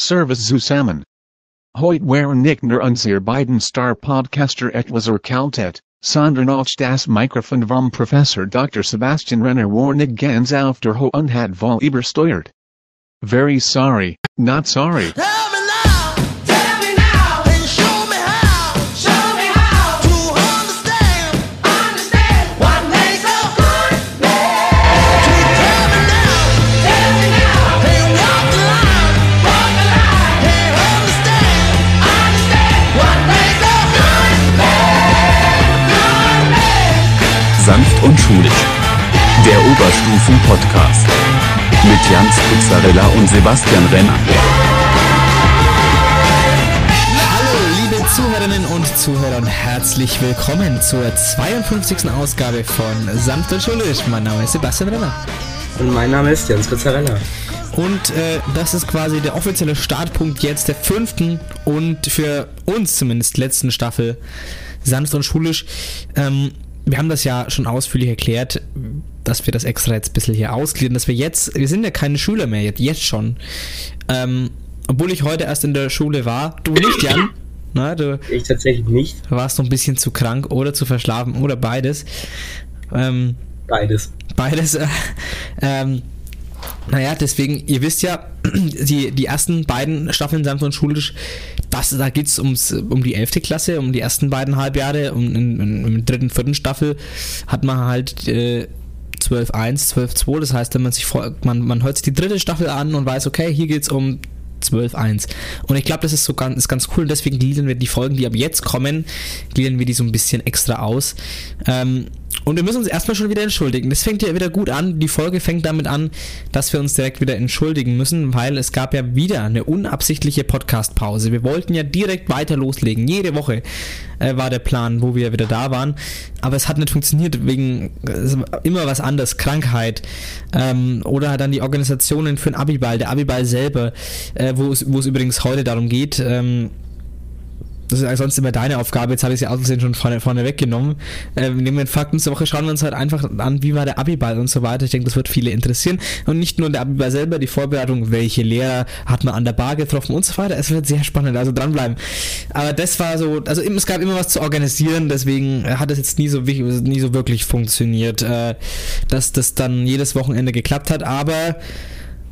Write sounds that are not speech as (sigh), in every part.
Service zusammen. Heute waren nicht nur unsere beiden Star-Podcaster etwas erkaltet, sondern auch das Mikrofon vom Professor Dr. Sebastian Renner warnig ganz auf der Ho und hat voll übersteuert. Very sorry, not sorry. Ah! Und schulisch. Der Oberstufen-Podcast. Mit Jans Pizzarella und Sebastian Renner. Hallo, liebe Zuhörerinnen und Zuhörer und herzlich willkommen zur 52. Ausgabe von Sanft und Schulisch. Mein Name ist Sebastian Renner. Und mein Name ist Jens Pizzarella. Und äh, das ist quasi der offizielle Startpunkt jetzt der fünften und für uns zumindest letzten Staffel Sanft und Schulisch. Ähm, wir haben das ja schon ausführlich erklärt, dass wir das extra jetzt ein bisschen hier ausgliedern, dass wir jetzt, wir sind ja keine Schüler mehr, jetzt, jetzt schon. Ähm, obwohl ich heute erst in der Schule war, du nicht, Jan? (laughs) Na, du Ich tatsächlich nicht. warst noch ein bisschen zu krank oder zu verschlafen oder beides. Ähm, Beides. Beides. Äh, (laughs) ähm, naja, deswegen, ihr wisst ja, (clears throat) die, die ersten beiden Staffeln Sanft und Schulisch, das, da geht es um die 11. Klasse, um die ersten beiden Halbjahre. Und in, in, in der dritten, vierten Staffel hat man halt äh, 12.1, 12.2. Das heißt, wenn man sich vor, man, man hört sich die dritte Staffel an und weiß, okay, hier geht es um 12.1. Und ich glaube, das ist so ganz, ist ganz cool. Und deswegen gliedern wir die Folgen, die ab jetzt kommen, gliedern wir die so ein bisschen extra aus. Ähm, und wir müssen uns erstmal schon wieder entschuldigen. Das fängt ja wieder gut an. Die Folge fängt damit an, dass wir uns direkt wieder entschuldigen müssen, weil es gab ja wieder eine unabsichtliche Podcast-Pause. Wir wollten ja direkt weiter loslegen. Jede Woche äh, war der Plan, wo wir wieder da waren. Aber es hat nicht funktioniert wegen immer was anderes, Krankheit. Ähm, oder dann die Organisationen für den Abiball, der Abiball selber, äh, wo es wo es übrigens heute darum geht. Ähm, das ist ja sonst immer deine Aufgabe, jetzt habe ich sie aus Versehen schon vorne, vorne weggenommen. Äh, nehmen wir den Fakt nächste Woche, schauen wir uns halt einfach an, wie war der Abiball und so weiter. Ich denke, das wird viele interessieren. Und nicht nur der Abiball selber, die Vorbereitung, welche Lehrer hat man an der Bar getroffen und so weiter. Es wird sehr spannend, also dranbleiben. Aber das war so, also es gab immer was zu organisieren, deswegen hat es jetzt nie so, nie so wirklich funktioniert, äh, dass das dann jedes Wochenende geklappt hat. Aber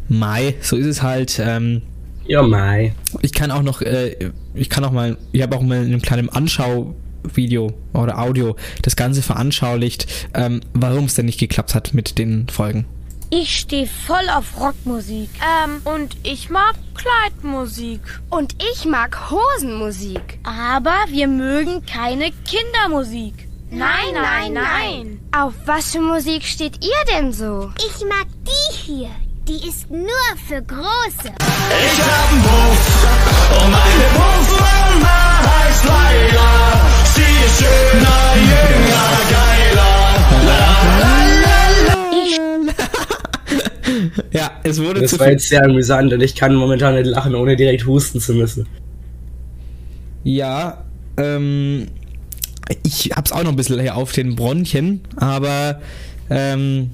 Mai, so ist es halt. Ähm, Ja, Mai. ich kann auch noch, äh, ich kann auch mal, ich habe auch mal in einem kleinen Anschauvideo oder Audio das Ganze veranschaulicht, ähm, warum es denn nicht geklappt hat mit den Folgen. Ich stehe voll auf Rockmusik. Ähm, und ich mag Kleidmusik. Und ich mag Hosenmusik. Aber wir mögen keine Kindermusik. Nein, nein, nein. Auf was für Musik steht ihr denn so? Ich mag die hier. Die ist nur für Große. Ich hab einen Puff und meine Puffmama heißt Laila. Sie ist schöner, jünger, geiler. Ja, es wurde Das zu war viel. jetzt sehr amüsant und ich kann momentan nicht lachen, ohne direkt husten zu müssen. Ja, ähm, ich hab's auch noch ein bisschen hier auf den Bronchien, aber ähm,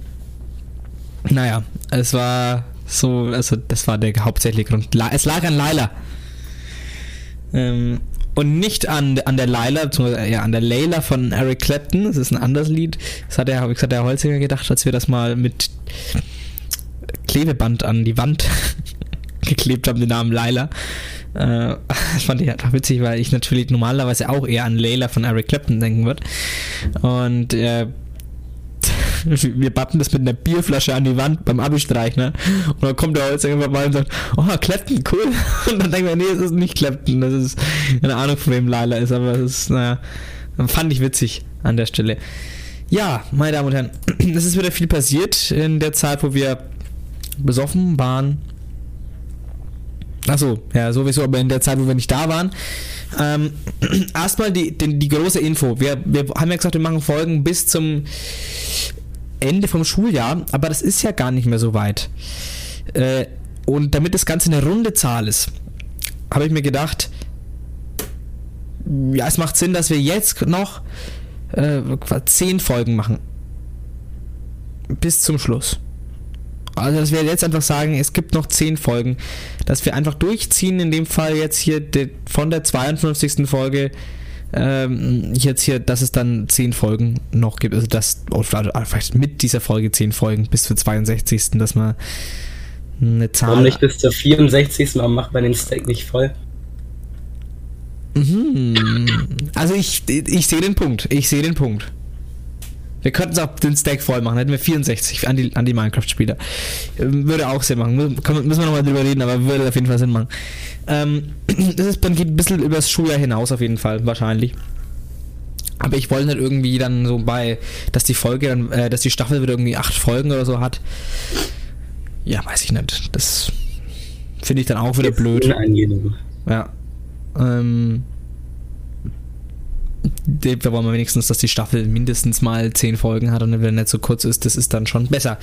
naja, es war so, also das war der hauptsächliche Grund. Es lag an Laila. Ähm, und nicht an, an der Laila, beziehungsweise ja, an der Layla von Eric Clapton. Das ist ein anderes Lied. Das hat der, habe gesagt, der Holzinger gedacht, als wir das mal mit Klebeband an die Wand (laughs) geklebt haben, den Namen Laila. Äh, das fand ich einfach witzig, weil ich natürlich normalerweise auch eher an Layla von Eric Clapton denken würde. Und äh, (laughs) wir bappen das mit einer Bierflasche an die Wand beim Abi-Streich, ne? Und dann kommt der Holzinger vorbei und sagt, oh, Clapton, cool. (laughs) Und dann denken wir, nee, es ist nicht Clapton, das ist eine Ahnung, von wem Laila ist, aber es ist, naja, fand ich witzig an der Stelle. Ja, meine Damen und Herren, (clears throat) es ist wieder viel passiert in der Zeit, wo wir besoffen waren. Achso, ja, sowieso, aber in der Zeit, wo wir nicht da waren. Ähm, (clears throat) erstmal die, die, die große Info. Wir, wir haben ja gesagt, wir machen Folgen bis zum Ende vom Schuljahr, aber das ist ja gar nicht mehr so weit. Äh, und damit das Ganze eine runde Zahl ist, habe ich mir gedacht, ja, es macht Sinn, dass wir jetzt noch äh, zehn Folgen machen. Bis zum Schluss. also dass wir jetzt einfach sagen, es gibt noch 10 Folgen, dass wir einfach durchziehen, in dem Fall jetzt hier von der 52. Folge ähm, jetzt hier, dass es dann 10 Folgen noch gibt, also das, oder vielleicht mit dieser Folge 10 Folgen bis zur 62. dass man eine Zahl... Warum nicht bis zur 64. Warum macht man den Stack nicht voll? Mhm. Also ich, ich sehe den Punkt. Ich sehe den Punkt. Wir könnten es auch den Stack voll machen, hätten wir 64 an die, an die Minecraft-Spieler. Ähm, Würde auch Sinn machen. Müssen wir nochmal drüber reden, aber würde auf jeden Fall Sinn machen. Ähm, (clears throat) das ist, man geht ein bisschen übers Schuljahr hinaus auf jeden Fall, wahrscheinlich. Aber ich wollte nicht irgendwie dann so bei, dass die Folge dann, äh, dass die Staffel wieder irgendwie acht Folgen oder so hat. Ja, weiß ich nicht. Das finde ich dann auch wieder blöd. Ja. Ähm, da wollen wir wenigstens, dass die Staffel mindestens mal 10 Folgen hat und wenn er nicht so kurz ist, das ist dann schon besser.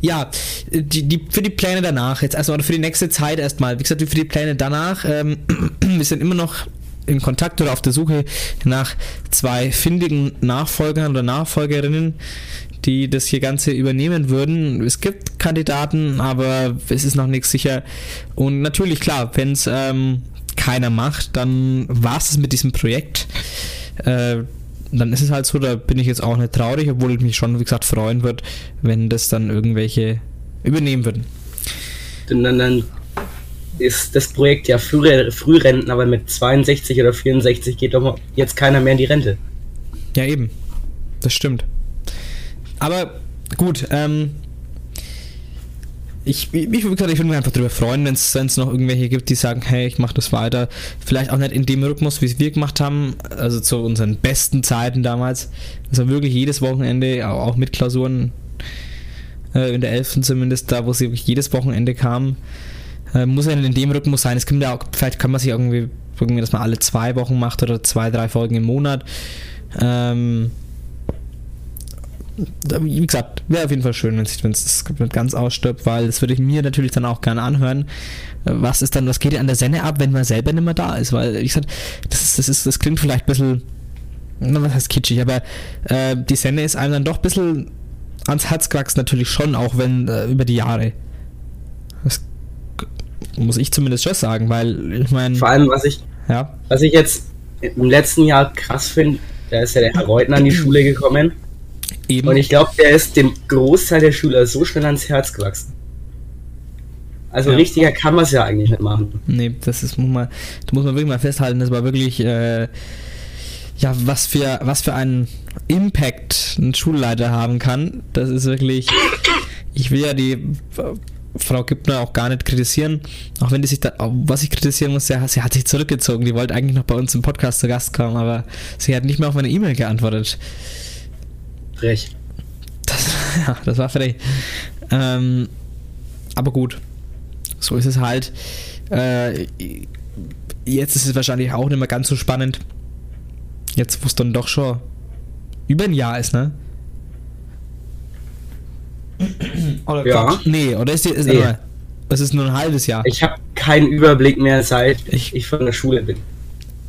Ja, die, die, für die Pläne danach, jetzt erstmal, oder für die nächste Zeit erstmal, wie gesagt, für die Pläne danach, ähm, (clears throat) wir sind immer noch in Kontakt oder auf der Suche nach zwei findigen Nachfolgern oder Nachfolgerinnen, die das hier Ganze übernehmen würden. Es gibt Kandidaten, aber es ist noch nichts sicher. Und natürlich, klar, wenn es ähm, keiner macht, dann war es mit diesem Projekt. Äh, dann ist es halt so, da bin ich jetzt auch nicht traurig, obwohl ich mich schon, wie gesagt, freuen würde, wenn das dann irgendwelche übernehmen würden. Denn dann, dann ist das Projekt ja Früh Frührenten, aber mit 62 oder 64 geht doch jetzt keiner mehr in die Rente. Ja, eben. Das stimmt. Aber gut, ähm. Ich, ich, gesagt, ich würde mich einfach darüber freuen, wenn es noch irgendwelche gibt, die sagen, hey, ich mache das weiter. Vielleicht auch nicht in dem Rhythmus, wie es wir gemacht haben, also zu unseren besten Zeiten damals. Also wirklich jedes Wochenende, au- auch mit Klausuren, äh, in der 11. zumindest, da wo sie wirklich jedes Wochenende kamen. Äh, muss ja nicht in dem Rhythmus sein. Es kommt ja auch, vielleicht kann man sich irgendwie, irgendwie, dass man alle zwei Wochen macht oder zwei, drei Folgen im Monat. Ähm, wie gesagt, wäre auf jeden Fall schön, wenn es das nicht ganz ausstirbt, weil das würde ich mir natürlich dann auch gerne anhören. Was ist dann, was geht an der Senne ab, wenn man selber nicht mehr da ist? Weil, wie gesagt, das, ist, das, ist, das klingt vielleicht ein bisschen, na, was heißt kitschig, aber äh, die Senne ist einem dann doch ein bisschen ans Herz gewachsen, natürlich schon, auch wenn äh, über die Jahre. Das muss ich zumindest schon sagen, weil ich meine, Vor allem, was ich, ja, was ich jetzt im letzten Jahr krass finde, da ist ja der Herr Reutner an die Schule gekommen. Eben. Und ich glaube, der ist dem Großteil der Schüler so schnell ans Herz gewachsen. Also Ja. richtiger kann man es ja eigentlich nicht machen. Nee, das ist muss man, da muss man wirklich mal festhalten, das war wirklich äh, ja, was für was für einen Impact ein Schulleiter haben kann. Das ist wirklich ich will ja die Frau Gibner auch gar nicht kritisieren, auch wenn die sich da was ich kritisieren muss, sie, hat- sie hat sich zurückgezogen. Die wollte eigentlich noch bei uns im Podcast zu Gast kommen, aber sie hat nicht mehr auf meine E-Mail geantwortet. Frech. Das, (laughs) ja, das war frech. Ähm, aber gut. So ist es halt. Äh, jetzt ist es wahrscheinlich auch nicht mehr ganz so spannend. Jetzt, wo es dann doch schon über ein Jahr ist, ne? (clears throat) Oder Ja. Nee, oder ist die, ist, Nee. nee. es ist nur ein halbes Jahr. Ich habe keinen Überblick mehr, seit Ich- ich, von der Schule bin.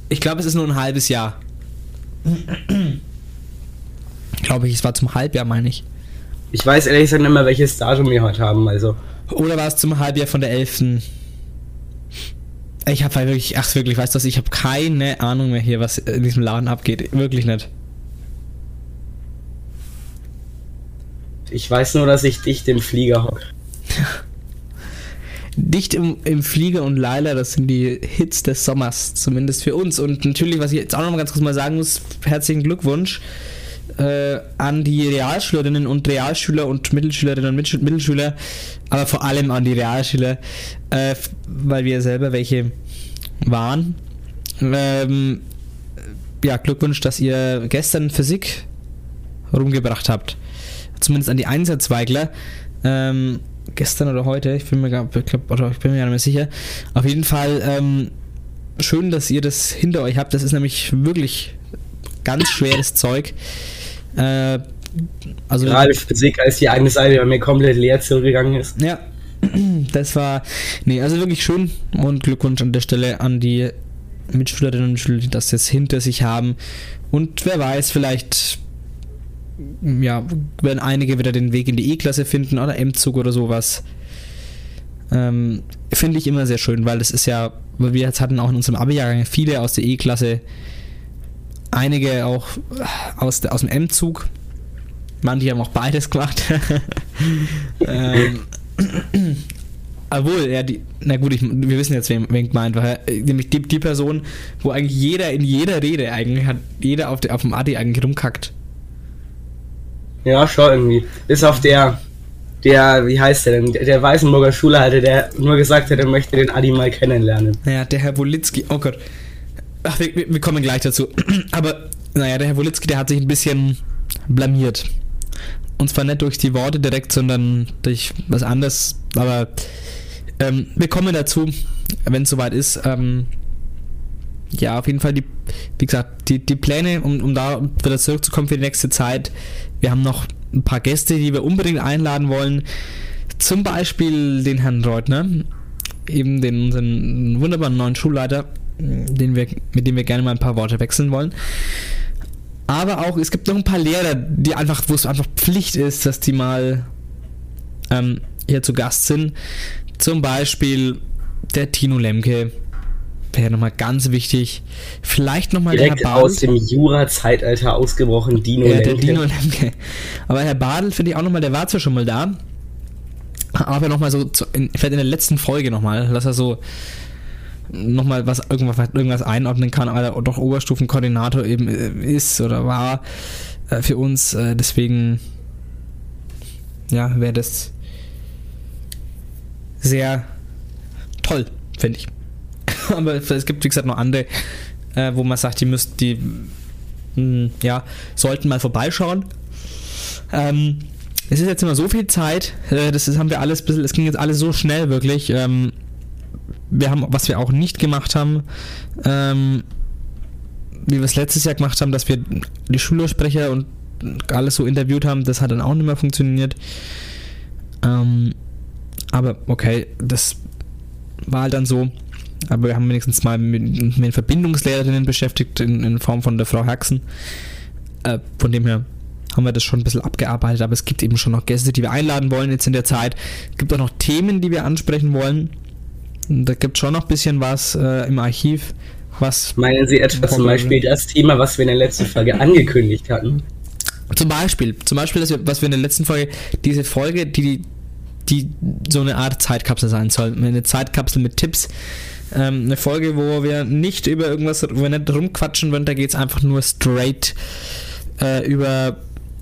Ich glaube, es ist nur ein halbes Jahr. (clears throat) glaube ich, es war zum Halbjahr, meine ich. Ich weiß ehrlich gesagt nicht mehr, welches Datum wir heute haben. Also Oder war es zum Halbjahr von der 11.? Ich habe halt wirklich, ach wirklich, weißt du was, ich habe keine Ahnung mehr hier, was in diesem Laden abgeht. Wirklich nicht. ich weiß nur, dass ich dicht im Flieger hocke. (laughs) Dicht im, im Flieger und Laila, das sind die Hits des Sommers, zumindest für uns. Und natürlich, was ich jetzt auch noch mal ganz kurz mal sagen muss, herzlichen Glückwunsch äh, an die Realschülerinnen und Realschüler und Mittelschülerinnen und Mittel- Mittelschüler, aber vor allem an die Realschüler, äh, weil wir selber welche waren. Ähm, ja, Glückwunsch, dass ihr gestern Physik rumgebracht habt. Zumindest an die Einsatzweigler. Ähm, gestern oder heute, ich bin mir gar, ich glaub, oder ich bin mir gar nicht mehr sicher. Auf jeden Fall ähm, schön, dass ihr das hinter euch habt. Das ist nämlich wirklich ganz schweres Zeug. Äh, also Gerade Physik, als die eine Seite bei mir komplett leer zurückgegangen ist. ja, (clears throat) das war. Nee, also wirklich schön und Glückwunsch an der Stelle an die Mitschülerinnen und Schüler, die das jetzt hinter sich haben. Und wer weiß, vielleicht ja, werden einige wieder den Weg in die E-Klasse finden oder M-Zug oder sowas. Ähm, Finde ich immer sehr schön, weil das ist ja, weil wir jetzt hatten auch in unserem Abi-Jahrgang viele aus der E-Klasse, einige auch aus, der, aus dem M-Zug. Manche haben auch beides gemacht. (laughs) ähm, obwohl, ja, die, na gut, ich, wir wissen jetzt, wen, wen gemeint war. Äh, Nämlich die, die Person, wo eigentlich jeder in jeder Rede eigentlich hat, jeder auf, der, auf dem Adi eigentlich rumkackt. Ja, schon irgendwie. Bis auf der, der, wie heißt der denn? Der, der Weißenburger Schulleiter, der nur gesagt hat, er möchte den Adi mal kennenlernen. Naja, der Herr Wolitzki, oh Gott. Ach, wir, wir kommen gleich dazu. (clears throat) Aber, naja, der Herr Wolitzki, der hat sich ein bisschen blamiert. Und zwar nicht durch die Worte direkt, sondern durch was anderes. Aber ähm, wir kommen dazu, wenn es soweit ist. Ähm, ja, auf jeden Fall die, wie gesagt, die, die Pläne, um, um da wieder zurückzukommen für die nächste Zeit. Wir haben noch ein paar Gäste, die wir unbedingt einladen wollen. Zum Beispiel den Herrn Reutner, eben den unseren wunderbaren neuen Schulleiter, den wir, mit dem wir gerne mal ein paar Worte wechseln wollen. Aber auch, es gibt noch ein paar Lehrer, die einfach, wo es einfach Pflicht ist, dass die mal ähm, hier zu Gast sind. Zum Beispiel der Tino Lemke, wäre nochmal ganz wichtig. Vielleicht nochmal der Herr Badl. aus dem Jura-Zeitalter ausgebrochen, Dino Ja, der Lemke. Dino Lemke. Aber Herr Badl finde ich auch nochmal, der war zwar schon mal da, aber nochmal so, in, vielleicht in der letzten Folge nochmal, dass er so nochmal was, irgendwas, irgendwas einordnen kann, weil er doch Oberstufenkoordinator eben äh, ist oder war äh, für uns. Äh, deswegen, ja, wäre das sehr toll, finde ich. (laughs) aber es gibt, wie gesagt, noch andere, wo man sagt, die müssten, die, mh, ja, sollten mal vorbeischauen. Ähm, es ist jetzt immer so viel Zeit, das haben wir alles, es ging jetzt alles so schnell wirklich. Ähm, wir haben, was wir auch nicht gemacht haben, ähm, wie wir es letztes Jahr gemacht haben, dass wir die Schülersprecher und alles so interviewt haben, das hat dann auch nicht mehr funktioniert. Ähm, aber okay, das war halt dann so. Aber wir haben wenigstens mal mit, mit Verbindungslehrerinnen beschäftigt, in, in Form von der Frau Haxen. Äh, von dem her haben wir das schon ein bisschen abgearbeitet, aber es gibt eben schon noch Gäste, die wir einladen wollen jetzt in der Zeit. Es gibt auch noch Themen, die wir ansprechen wollen. Da gibt es schon noch ein bisschen was äh, im Archiv, was Meinen Sie etwa zum Beispiel das Thema, was wir in der letzten Folge angekündigt hatten? Zum Beispiel, zum Beispiel, dass wir, was wir in der letzten Folge, diese Folge, die, die so eine Art Zeitkapsel sein soll. Eine Zeitkapsel mit Tipps. Ähm, eine Folge, wo wir nicht über irgendwas, wo wir nicht rumquatschen wollen, da geht es einfach nur straight äh, über,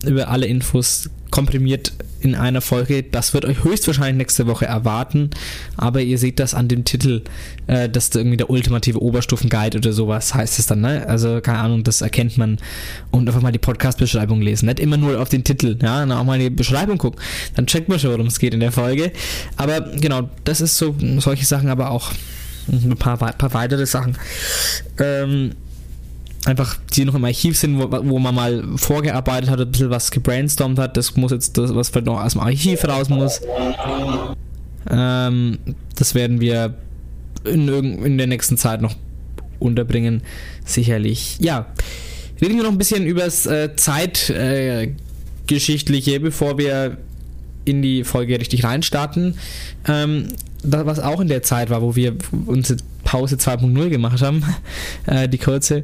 über alle Infos komprimiert in einer Folge. Das wird euch höchstwahrscheinlich nächste Woche erwarten, aber ihr seht das an dem Titel, äh, dass da irgendwie der ultimative Oberstufenguide oder sowas heißt es dann, ne? Also keine Ahnung, das erkennt man und einfach mal die Podcast-Beschreibung lesen. Nicht immer nur auf den Titel, ja, dann auch mal in die Beschreibung gucken. Dann checkt man schon, worum es geht in der Folge. Aber genau, das ist so solche Sachen, aber auch ein paar, paar weitere Sachen. Ähm, einfach, die noch im Archiv sind, wo, wo man mal vorgearbeitet hat, ein bisschen was gebrainstormt hat. Das muss jetzt, das, was vielleicht noch aus dem Archiv raus muss. Ähm, das werden wir in, in der nächsten Zeit noch unterbringen, sicherlich. Ja, reden wir noch ein bisschen über das äh, Zeitgeschichtliche, äh, bevor wir in die Folge richtig reinstarten. Ähm, das, was auch in der Zeit war, wo wir unsere Pause 2.0 gemacht haben, (laughs) äh, die kurze,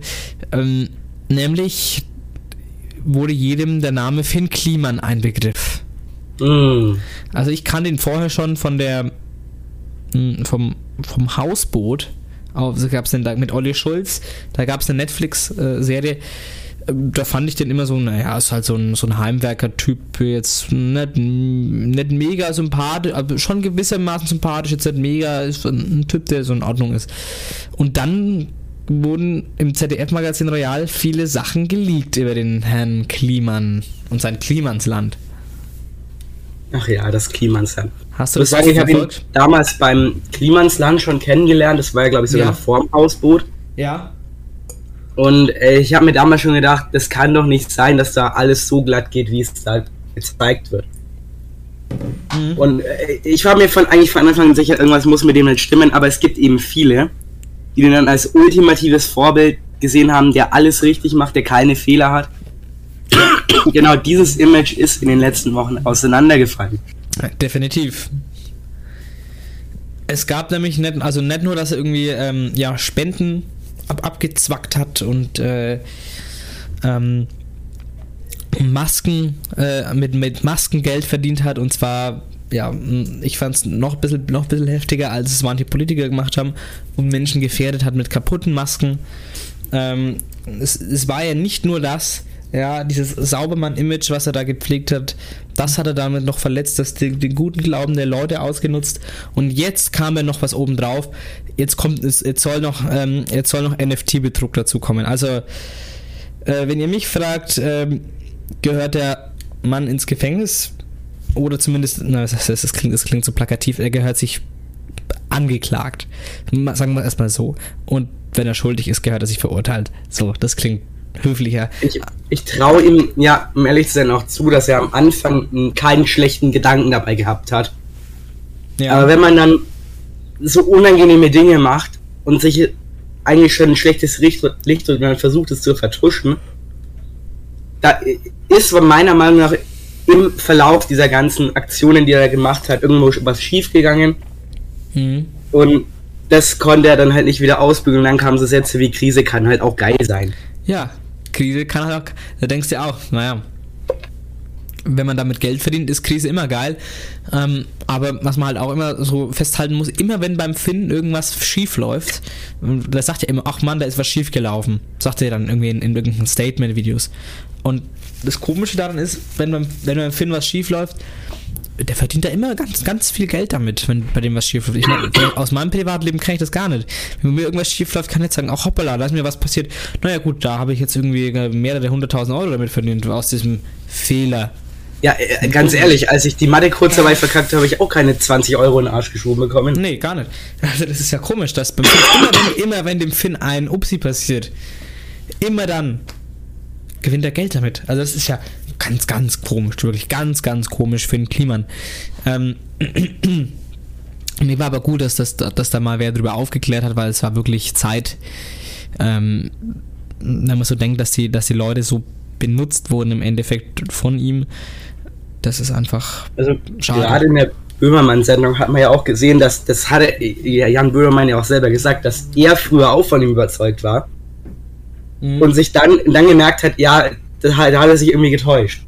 ähm, nämlich wurde jedem der Name Finn Kliman ein Begriff. Mm. Also ich kannte ihn vorher schon von der mh, vom, vom Hausboot. Also gab es da mit Olli Schulz, da gab es eine Netflix-Serie. Ähm, Da fand ich den immer so, naja, ist halt so ein, so ein Heimwerker-Typ, jetzt nicht, nicht mega sympathisch, aber schon gewissermaßen sympathisch, jetzt nicht mega, ist ein Typ, der so in Ordnung ist. Und dann wurden im ZDF-Magazin Royal viele Sachen geleakt über den Herrn Kliman und sein Klimansland. Ach ja, das Klimansland. Hast Ich du muss das sagen, ich habe ihn damals beim Klimansland schon kennengelernt. Das war ja, glaube ich, sogar Ja. noch vor dem Hausboot. Ja. Und äh, ich habe mir damals schon gedacht, das kann doch nicht sein, dass da alles so glatt geht, wie es da gezeigt wird. Mhm. Und äh, ich war mir von eigentlich von Anfang an sicher, irgendwas muss mit dem nicht stimmen, aber es gibt eben viele, die den dann als ultimatives Vorbild gesehen haben, der alles richtig macht, der keine Fehler hat. (coughs) genau dieses Image ist in den letzten Wochen auseinandergefallen. Definitiv. Es gab nämlich nicht, also nicht nur, dass irgendwie ähm, ja, Spenden ab, abgezwackt hat und äh, ähm, Masken äh, mit, mit Masken Geld verdient hat und zwar ja, ich fand es noch ein bisschen, noch bisschen heftiger, als es manche Politiker gemacht haben und Menschen gefährdet hat mit kaputten Masken. Ähm, es, es war ja nicht nur das, ja, dieses Saubermann-Image, was er da gepflegt hat, das hat er damit noch verletzt, das den, den guten Glauben der Leute ausgenutzt. Und jetzt kam er noch was obendrauf. Jetzt kommt es, jetzt soll noch, ähm, jetzt soll noch NFT-Betrug dazu kommen. Also, äh, wenn ihr mich fragt, ähm, gehört der Mann ins Gefängnis? Oder zumindest, na, das, das, das, klingt, das klingt so plakativ, er gehört sich angeklagt. Sagen wir erstmal so. Und wenn er schuldig ist, gehört er sich verurteilt. So, das klingt höflicher. Ich, ich traue ihm, ja, um ehrlich zu sein, auch zu, dass er am Anfang keinen schlechten Gedanken dabei gehabt hat. Ja, Aber wenn man dann so unangenehme Dinge macht und sich eigentlich schon ein schlechtes Licht, Licht und dann versucht es zu vertuschen, da ist meiner Meinung nach im Verlauf dieser ganzen Aktionen, die er gemacht hat, irgendwo was schiefgegangen mhm. und das konnte er dann halt nicht wieder ausbügeln. Dann kamen so Sätze wie Krise kann halt auch geil sein. Ja Krise kann halt auch, da denkst du auch, naja, wenn man damit Geld verdient, ist Krise immer geil. Ähm, aber was man halt auch immer so festhalten muss, immer wenn beim Finn irgendwas schief läuft, da sagt er immer, ach Mann, da ist was schief gelaufen. Sagt er dann irgendwie in, in irgendwelchen Statement-Videos. Und das Komische daran ist, wenn beim, wenn beim Finn was schief läuft, der verdient da immer ganz, ganz viel Geld damit, wenn bei dem was schief läuft. Ich mein, (clears throat) aus meinem Privatleben kenne ich das gar nicht. Wenn mir irgendwas schief läuft, kann ich nicht sagen, auch hoppala, da ist mir was passiert. Naja gut, da habe ich jetzt irgendwie mehrere hunderttausend Euro damit verdient, aus diesem Fehler. Ja, äh, ganz ehrlich, als ich die Mathe-Kurzarbeit verkackt habe, habe ich auch keine 20 Euro in den Arsch geschoben bekommen. Nee, gar nicht. Also das ist ja komisch, dass beim Finn, immer, wenn, immer wenn dem Finn ein Upsi passiert, immer dann gewinnt er Geld damit. Also das ist ja ganz, ganz komisch, wirklich ganz, ganz komisch für den Kliman. Ähm, mir war aber gut, dass, das, dass da mal wer drüber aufgeklärt hat, weil es war wirklich Zeit, ähm, wenn man so denkt, dass die, dass die Leute so benutzt wurden im Endeffekt von ihm. Das ist einfach Also Schade. gerade in der Böhmermann-Sendung hat man ja auch gesehen, dass das hatte ja, Jan Böhmermann ja auch selber gesagt, dass er früher auch von ihm überzeugt war Mhm. und sich dann, dann gemerkt hat, ja, da, hat- da hat er sich irgendwie getäuscht.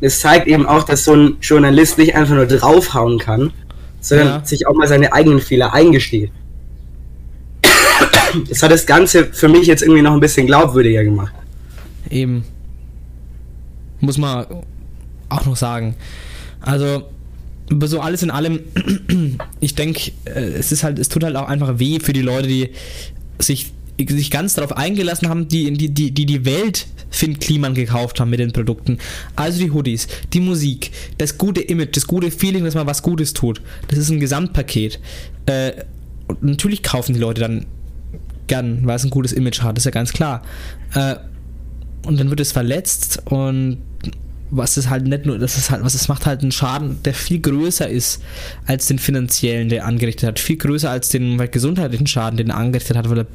Es zeigt eben auch, dass so ein Journalist nicht einfach nur draufhauen kann, sondern Ja. sich auch mal seine eigenen Fehler eingesteht. Das hat das Ganze für mich jetzt irgendwie noch ein bisschen glaubwürdiger gemacht. Eben. Muss man auch noch sagen. Also, so alles in allem, (clears throat) ich denke, es ist halt, es tut halt auch einfach weh für die Leute, die sich, sich ganz darauf eingelassen haben, die die, die, die, die Welt Finn Kliman gekauft haben mit den Produkten. Also die Hoodies, die Musik, das gute Image, das gute Feeling, dass man was Gutes tut. Das ist ein Gesamtpaket. Äh, und natürlich kaufen die Leute dann gern, weil es ein gutes Image hat, ist ja ganz klar. Äh, und dann wird es verletzt und was ist halt nicht nur, das ist halt, was es macht halt einen Schaden, der viel größer ist als den finanziellen, der er angerichtet hat, viel größer als den halt, gesundheitlichen Schaden, den er angerichtet hat, weil er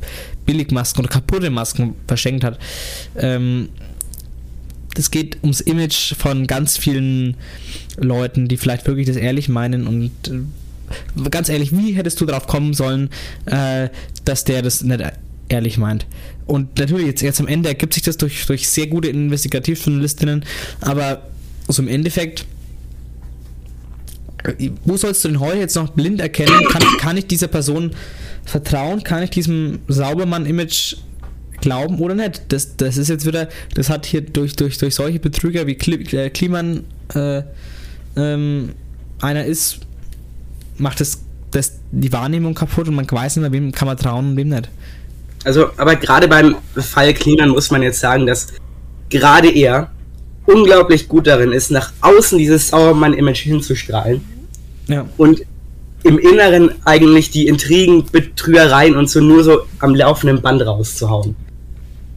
Billigmasken oder kaputte Masken verschenkt hat. Ähm, das geht ums Image von ganz vielen Leuten, die vielleicht wirklich das ehrlich meinen und äh, ganz ehrlich, wie hättest du darauf kommen sollen, äh, dass der das nicht ehrlich meint? Und natürlich, jetzt, jetzt am Ende ergibt sich das durch, durch sehr gute Investigativjournalistinnen, aber so im Endeffekt, äh, wo sollst du denn heute jetzt noch blind erkennen? Kann, kann ich dieser Person vertrauen? Kann ich diesem Saubermann-Image glauben oder nicht? Das, das ist jetzt wieder, das hat hier durch, durch, durch solche Betrüger wie äh, Kliman äh, ähm, einer ist, macht das, das die Wahrnehmung kaputt und man weiß nicht mehr, wem kann man trauen und wem nicht. Also, aber gerade beim Fall Cleanan muss man jetzt sagen, dass gerade er unglaublich gut darin ist, nach außen dieses Sauermann-Image hinzustrahlen Ja. und im Inneren eigentlich die Intrigen, Betrügereien und so nur so am laufenden Band rauszuhauen.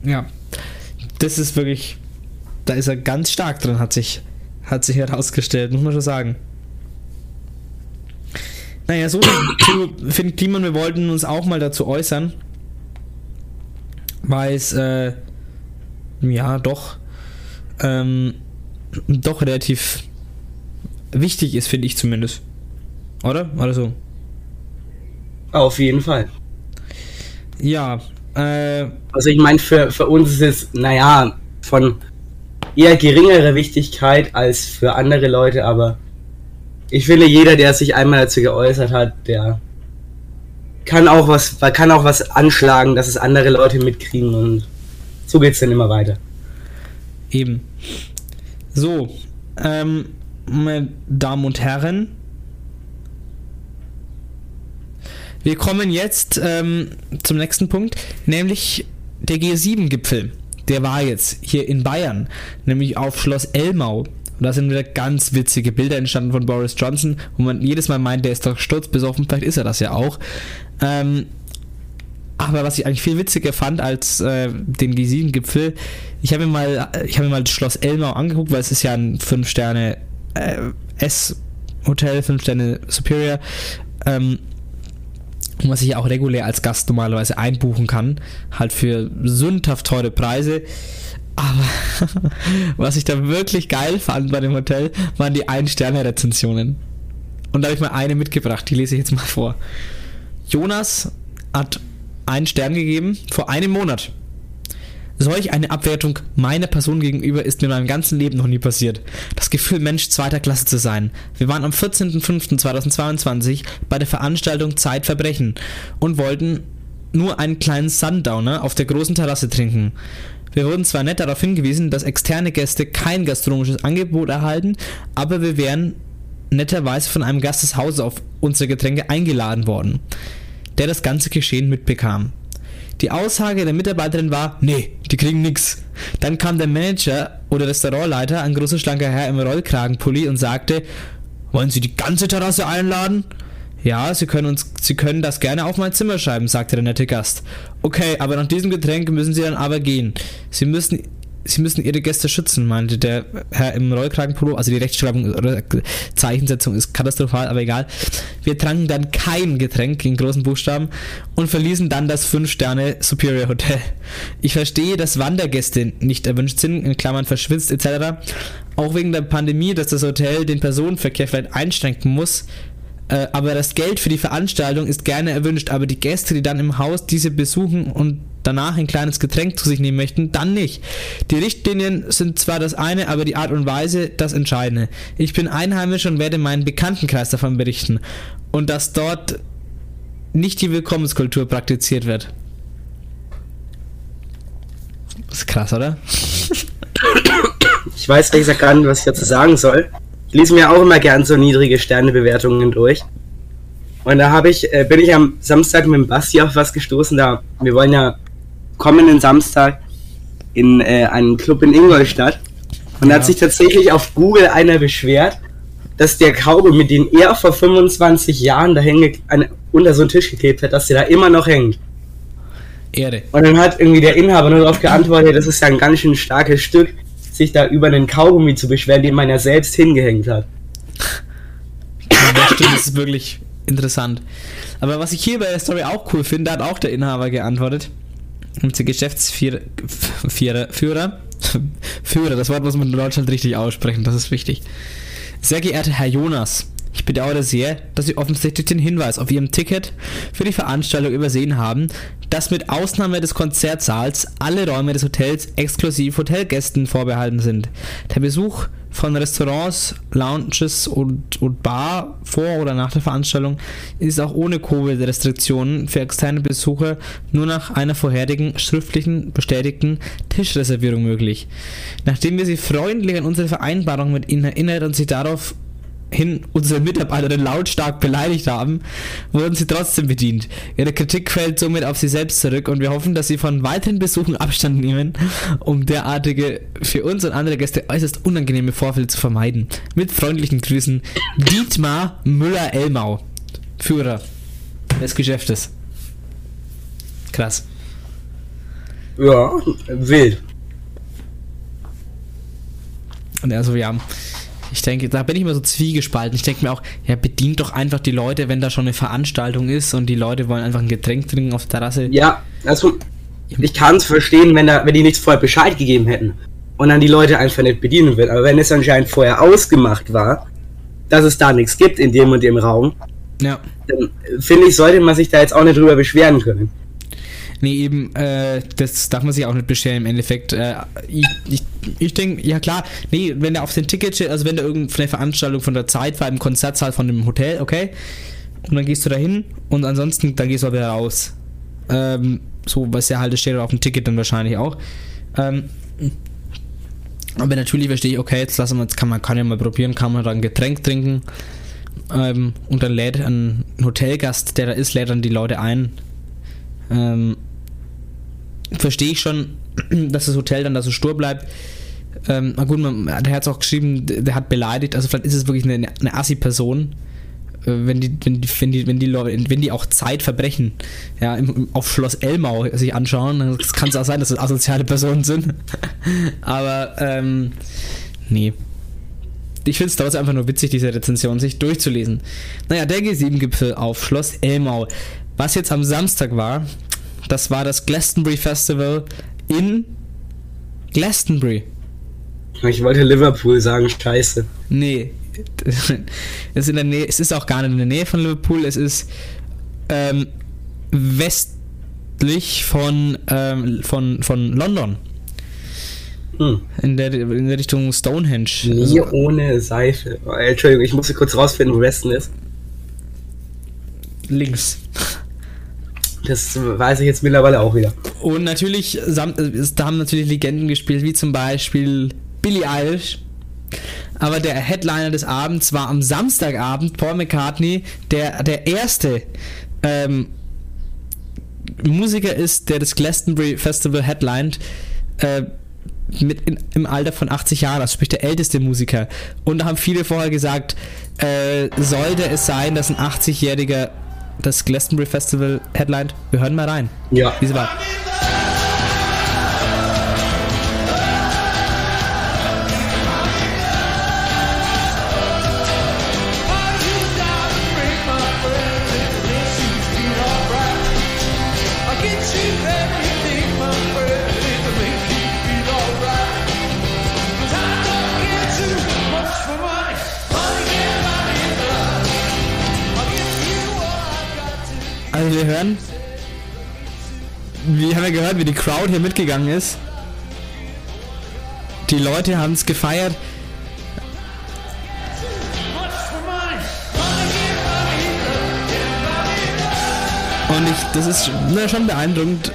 Ja. Das ist wirklich, da ist er ganz stark drin, hat sich, hat sich herausgestellt, muss man schon sagen. Naja, so Finn Kliman, wir wollten uns auch mal dazu äußern, weil es, äh, ja, doch ähm, doch relativ wichtig ist, finde ich zumindest. Oder? Oder so? Auf jeden Fall. Ja, äh, Also ich meine, für, für uns ist es, naja, von eher geringerer Wichtigkeit als für andere Leute, aber ich finde, jeder, der sich einmal dazu geäußert hat, der kann auch was, kann auch was anschlagen, dass es andere Leute mitkriegen und so geht's dann immer weiter. Eben. So, ähm, meine Damen und Herren, wir kommen jetzt ähm, zum nächsten Punkt, nämlich der G7-Gipfel. Der war jetzt hier in Bayern, nämlich auf Schloss Elmau. Und da sind wieder ganz witzige Bilder entstanden von Boris Johnson, wo man jedes Mal meint, der ist doch sturzbesoffen, vielleicht ist er das ja auch. Ähm, aber was ich eigentlich viel witziger fand als äh, den G7-Gipfel, ich habe mir mal, ich habe mir mal das Schloss Elmau angeguckt, weil es ist ja ein 5 Sterne äh, S-Hotel, 5 Sterne Superior, ähm, was ich auch regulär als Gast normalerweise einbuchen kann, halt für sündhaft teure Preise. Aber (laughs) was ich da wirklich geil fand bei dem Hotel, waren die Ein-Sterne-Rezensionen. Und da habe ich mal eine mitgebracht, die lese ich jetzt mal vor. Jonas hat einen Stern gegeben vor einem Monat. Solch eine Abwertung meiner Person gegenüber ist mir in meinem ganzen Leben noch nie passiert. Das Gefühl, Mensch zweiter Klasse zu sein. Wir waren am 14.05.2022 bei der Veranstaltung Zeitverbrechen und wollten nur einen kleinen Sundowner auf der großen Terrasse trinken. Wir wurden zwar nett darauf hingewiesen, dass externe Gäste kein gastronomisches Angebot erhalten, aber wir wären netterweise von einem Gast des Hauses auf unsere Getränke eingeladen worden, der das ganze Geschehen mitbekam. Die Aussage der Mitarbeiterin war, nee, die kriegen nix. Dann kam der Manager oder Restaurantleiter, ein großer schlanker Herr im Rollkragenpulli und sagte, wollen Sie die ganze Terrasse einladen? Ja, Sie können uns, Sie können das gerne auf mein Zimmer schreiben, sagte der nette Gast. Okay, aber nach diesem Getränk müssen Sie dann aber gehen. Sie müssen Sie müssen ihre Gäste schützen, meinte der Herr im Rollkragenpullo. Also die Rechtschreibung oder Zeichensetzung ist katastrophal, aber egal. Wir tranken dann kein Getränk in großen Buchstaben und verließen dann das 5-Sterne Superior Hotel. Ich verstehe, dass Wandergäste nicht erwünscht sind, in Klammern verschwitzt etc. Auch wegen der Pandemie, dass das Hotel den Personenverkehr vielleicht einschränken muss. Äh, aber das Geld für die Veranstaltung ist gerne erwünscht, aber die Gäste, die dann im Haus diese besuchen und danach ein kleines Getränk zu sich nehmen möchten, dann nicht. Die Richtlinien sind zwar das eine, aber die Art und Weise das Entscheidende. Ich bin Einheimisch und werde meinen Bekanntenkreis davon berichten. Und dass dort nicht die Willkommenskultur praktiziert wird. Das ist krass, oder? Ich weiß ehrlich gesagt gar nicht, was ich dazu sagen soll. Ich lese mir auch immer gern so niedrige Sternebewertungen durch. Und da habe ich, äh, bin ich am Samstag mit dem Basti auf was gestoßen. Da wir wollen ja kommenden Samstag in äh, einen Club in Ingolstadt. Und da Ja. hat sich tatsächlich auf Google einer beschwert, dass der Kaugummi, den er vor 25 Jahren da an, unter so einen Tisch geklebt hat, dass der da immer noch hängt. Ehre. Und dann hat irgendwie der Inhaber nur darauf geantwortet, das ist ja ein ganz schön starkes Stück, sich da über einen Kaugummi zu beschweren, den man ja selbst hingehängt hat. Das stimmt, das ist wirklich interessant. Aber was ich hier bei der Story auch cool finde, hat auch der Inhaber geantwortet. Und der Geschäftsführer, Führer, Führer, Führer, das Wort muss man in Deutschland richtig aussprechen, das ist wichtig. Sehr geehrter Herr Jonas, ich bedauere sehr, dass Sie offensichtlich den Hinweis auf Ihrem Ticket für die Veranstaltung übersehen haben, dass mit Ausnahme des Konzertsaals alle Räume des Hotels exklusiv Hotelgästen vorbehalten sind. Der Besuch von Restaurants, Lounges und, und Bar vor oder nach der Veranstaltung ist auch ohne Covid-Restriktionen für externe Besucher nur nach einer vorherigen schriftlichen bestätigten Tischreservierung möglich. Nachdem wir Sie freundlich an unsere Vereinbarung mit Ihnen erinnert und Sie darauf hin unsere Mitarbeiterin lautstark beleidigt haben, wurden sie trotzdem bedient. Ihre Kritik fällt somit auf sie selbst zurück und wir hoffen, dass sie von weiteren Besuchen Abstand nehmen, um derartige für uns und andere Gäste äußerst unangenehme Vorfälle zu vermeiden. Mit freundlichen Grüßen, Dietmar Müller-Elmau, Führer des Geschäftes. Krass. Ja, wild. Und er so, ja, ich denke, da bin ich immer so zwiegespalten. Ich denke mir auch, ja, bedient doch einfach die Leute, wenn da schon eine Veranstaltung ist und die Leute wollen einfach ein Getränk trinken auf der Terrasse. Ja, also ich kann es verstehen, wenn, da, wenn die nichts vorher Bescheid gegeben hätten. und dann die Leute einfach nicht bedienen will. Aber wenn es anscheinend vorher ausgemacht war, dass es da nichts gibt in dem und dem Raum, Ja. dann äh, finde ich, sollte man sich da jetzt auch nicht drüber beschweren können. Nee, eben, äh, das darf man sich auch nicht beschweren im Endeffekt. Äh, ich ich, ich denke, ja klar, nee, wenn der auf den Ticket steht, also wenn da irgendeine Veranstaltung von der Zeit war im Konzertsaal von dem Hotel, okay, und dann gehst du da hin und ansonsten, dann gehst du auch wieder raus. Ähm, so, was ja halt, steht auf dem Ticket dann wahrscheinlich auch. Ähm, aber natürlich verstehe ich, okay, jetzt lassen wir, jetzt kann man, kann ja mal probieren, kann man da ein Getränk trinken. Ähm, und dann lädt ein Hotelgast, der da ist, lädt dann die Leute ein. Ähm, verstehe ich schon, (clears throat) dass das Hotel dann da so stur bleibt. Ähm, gut, man, der hat es auch geschrieben, der hat beleidigt, also vielleicht ist es wirklich eine, eine Assi-Person, äh, wenn die, wenn die, wenn die, wenn die wenn die auch Zeitverbrechen ja, im, auf Schloss Elmau sich anschauen, dann kann es auch sein, dass das asoziale Personen sind. (laughs) Aber ähm, nee. Ich finde es trotzdem einfach nur witzig, diese Rezension sich durchzulesen. Naja, der G7-Gipfel auf Schloss Elmau. Was jetzt am Samstag war, das war das Glastonbury Festival in Glastonbury. Ich wollte Liverpool sagen, scheiße. Nee. (laughs) Es ist, in der Nähe, es ist auch gar nicht in der Nähe von Liverpool, es ist ähm, westlich von, ähm, von, von London. Hm. In der, in der Richtung Stonehenge. Nie Also, ohne Seife. Oh, Entschuldigung, ich musste kurz rausfinden, wo Westen ist. links. Das weiß ich jetzt mittlerweile auch wieder. Und natürlich, da haben natürlich Legenden gespielt, wie zum Beispiel Billie Eilish. Aber der Headliner des Abends war am Samstagabend Paul McCartney, der der erste ähm, Musiker ist, der das Glastonbury Festival headlined. Äh, mit in, im Alter von 80 Jahren, also sprich der älteste Musiker. Und da haben viele vorher gesagt, äh, sollte es sein, dass ein 80-Jähriger das Glastonbury Festival headlined? Wir hören mal rein. Ja. Diese war. Wir hören. Wir haben ja gehört, wie die Crowd hier mitgegangen ist. Die Leute haben es gefeiert. Und ich, das ist na, schon beeindruckend.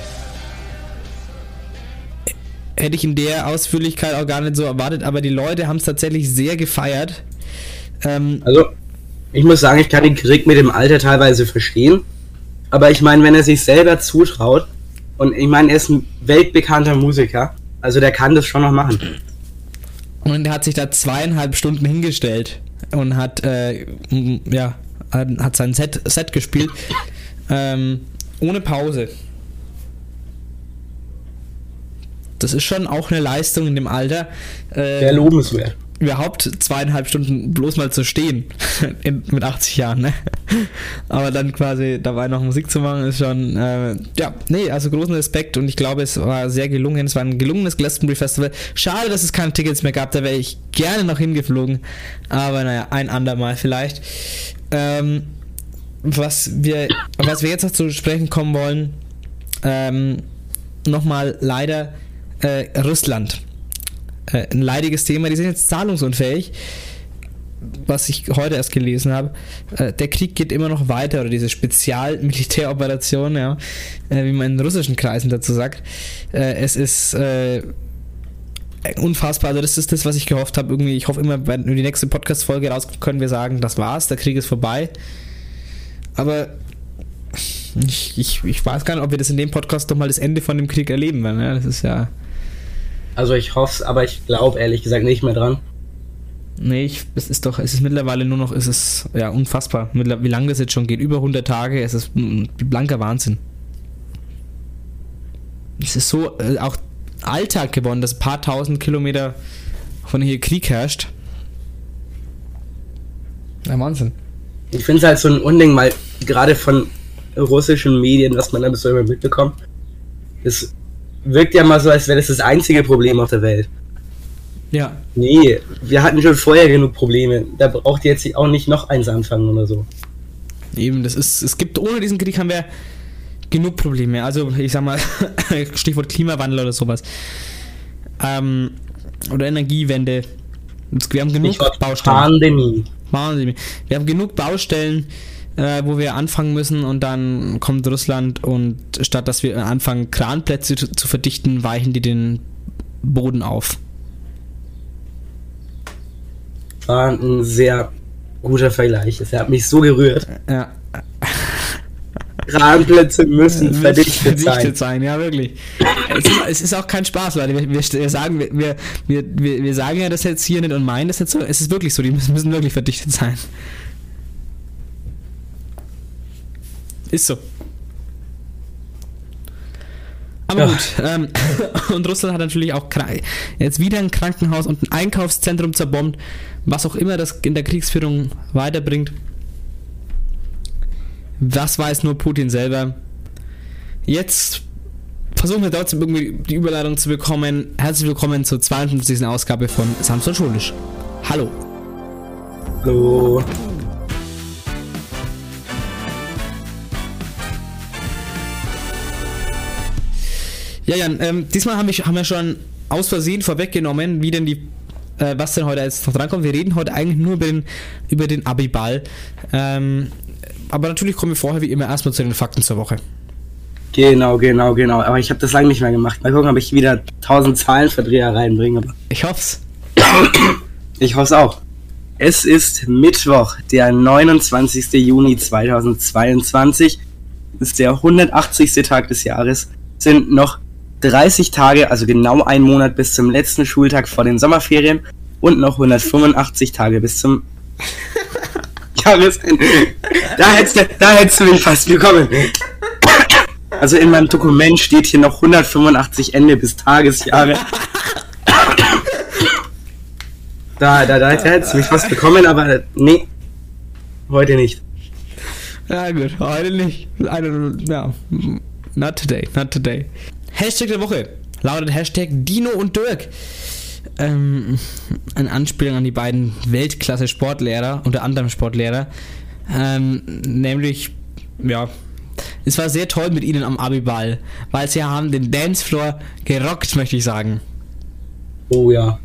Hätte ich in der Ausführlichkeit auch gar nicht so erwartet, aber die Leute haben es tatsächlich sehr gefeiert. Ähm, Also, ich muss sagen, ich kann den Krieg mit dem Alter teilweise verstehen. Aber ich meine, wenn er sich selber zutraut, und ich meine, er ist ein weltbekannter Musiker, also der kann das schon noch machen. Und er hat sich da zweieinhalb Stunden hingestellt und hat, äh, ja, hat hat sein Set, Set gespielt. Ähm, ohne Pause. Das ist schon auch eine Leistung in dem Alter. Äh, Sehr lobenswert. Überhaupt zweieinhalb Stunden bloß mal zu stehen (laughs) in, mit 80 Jahren, ne? Aber dann quasi dabei noch Musik zu machen, ist schon, äh, ja, nee, also großen Respekt und ich glaube, es war sehr gelungen. Es war ein gelungenes Glastonbury Festival. Schade, dass es keine Tickets mehr gab, da wäre ich gerne noch hingeflogen. Aber naja, ein andermal vielleicht. Ähm, was wir, was wir jetzt noch zu sprechen kommen wollen, ähm, nochmal leider äh, Russland äh, ein leidiges Thema. Die sind jetzt zahlungsunfähig. Was ich heute erst gelesen habe. Äh, der Krieg geht immer noch weiter oder diese Spezialmilitäroperation, ja, äh, wie man in russischen Kreisen dazu sagt. Äh, es ist äh, unfassbar. Also das ist das, was ich gehofft habe. Irgendwie, ich hoffe immer, wenn die nächste Podcast-Folge rauskommt, können wir sagen, das war's, der Krieg ist vorbei. Aber ich, ich, ich weiß gar nicht, ob wir das in dem Podcast doch mal das Ende von dem Krieg erleben werden. Ja, das ist ja. Also ich hoffe es, aber ich glaube ehrlich gesagt nicht mehr dran. Nee, ich, es ist doch, es ist mittlerweile nur noch, es ist ja unfassbar, wie lange das jetzt schon geht. Über 100 Tage, es ist ein blanker Wahnsinn. Es ist so äh, auch Alltag geworden, dass ein paar tausend Kilometer von hier Krieg herrscht. Ja, Wahnsinn. Ich finde es halt so ein Unding, weil gerade von russischen Medien, was man da so immer mitbekommt, es wirkt ja mal so, als wäre das das einzige Problem auf der Welt. Ja. Nee, wir hatten schon vorher genug Probleme. Da braucht ihr jetzt auch nicht noch eins anfangen oder so. Eben, das ist, es gibt, ohne diesen Krieg haben wir genug Probleme. Also, ich sag mal, (laughs) Stichwort Klimawandel oder sowas. Ähm, oder Energiewende. Wir haben genug Baustellen. Pandemie. Wahnsinn. Wir haben genug Baustellen, äh, wo wir anfangen müssen und dann kommt Russland und statt dass wir anfangen, Kranplätze zu, zu verdichten, weichen die den Boden auf. War ein sehr guter Vergleich. Das hat mich so gerührt. Ja. Rahmenplätze müssen verdichtet Verdichtet sein. sein, ja wirklich. Es ist, es ist auch kein Spaß, Leute. Wir, wir, sagen, wir, wir, wir, sagen ja das jetzt hier nicht und meinen das nicht so. Es ist wirklich so, die müssen, müssen wirklich verdichtet sein. Ist so. Aber Ja. gut, ähm, (laughs) und Russland hat natürlich auch jetzt wieder ein Krankenhaus und ein Einkaufszentrum zerbombt, was auch immer das in der Kriegsführung weiterbringt. Das weiß nur Putin selber. Jetzt versuchen wir trotzdem irgendwie die Überleitung zu bekommen. Herzlich willkommen zur 52. Ausgabe von Samson Schulisch. Hallo. Hallo. Ja, Jan, ähm, diesmal haben wir, haben wir schon aus Versehen vorweggenommen, wie denn die, äh, was denn heute jetzt noch drankommt. Wir reden heute eigentlich nur über den, über den Abiball. Ähm, aber natürlich kommen wir vorher wie immer erstmal zu den Fakten zur Woche. Genau, genau, genau. Aber ich habe das lange nicht mehr gemacht. Mal gucken, ob ich wieder 1000 Zahlenverdreher reinbringe. Ich hoff's. (coughs) ich hoffe es auch. Es ist Mittwoch, der 29. Juni 2022. Das ist der 180. Tag des Jahres. Sind noch 30 Tage, also genau ein Monat bis zum letzten Schultag vor den Sommerferien und noch 185 Tage bis zum (laughs) Jahresende. Da hättest, du, da hättest du mich fast bekommen. Also in meinem Dokument steht hier noch 185 Ende bis Tagesjahre. Da, da, da hättest du mich fast bekommen, aber nee, heute nicht. Ja, gut, heute nicht. Eine, ja, not today, not today. Hashtag der Woche lautet Hashtag Dino und Dirk. Ähm, eine Anspielung an die beiden Weltklasse-Sportlehrer, unter anderem Sportlehrer. Ähm, nämlich, ja, es war sehr toll mit ihnen am Abiball, weil sie haben den Dancefloor gerockt, möchte ich sagen. Oh ja.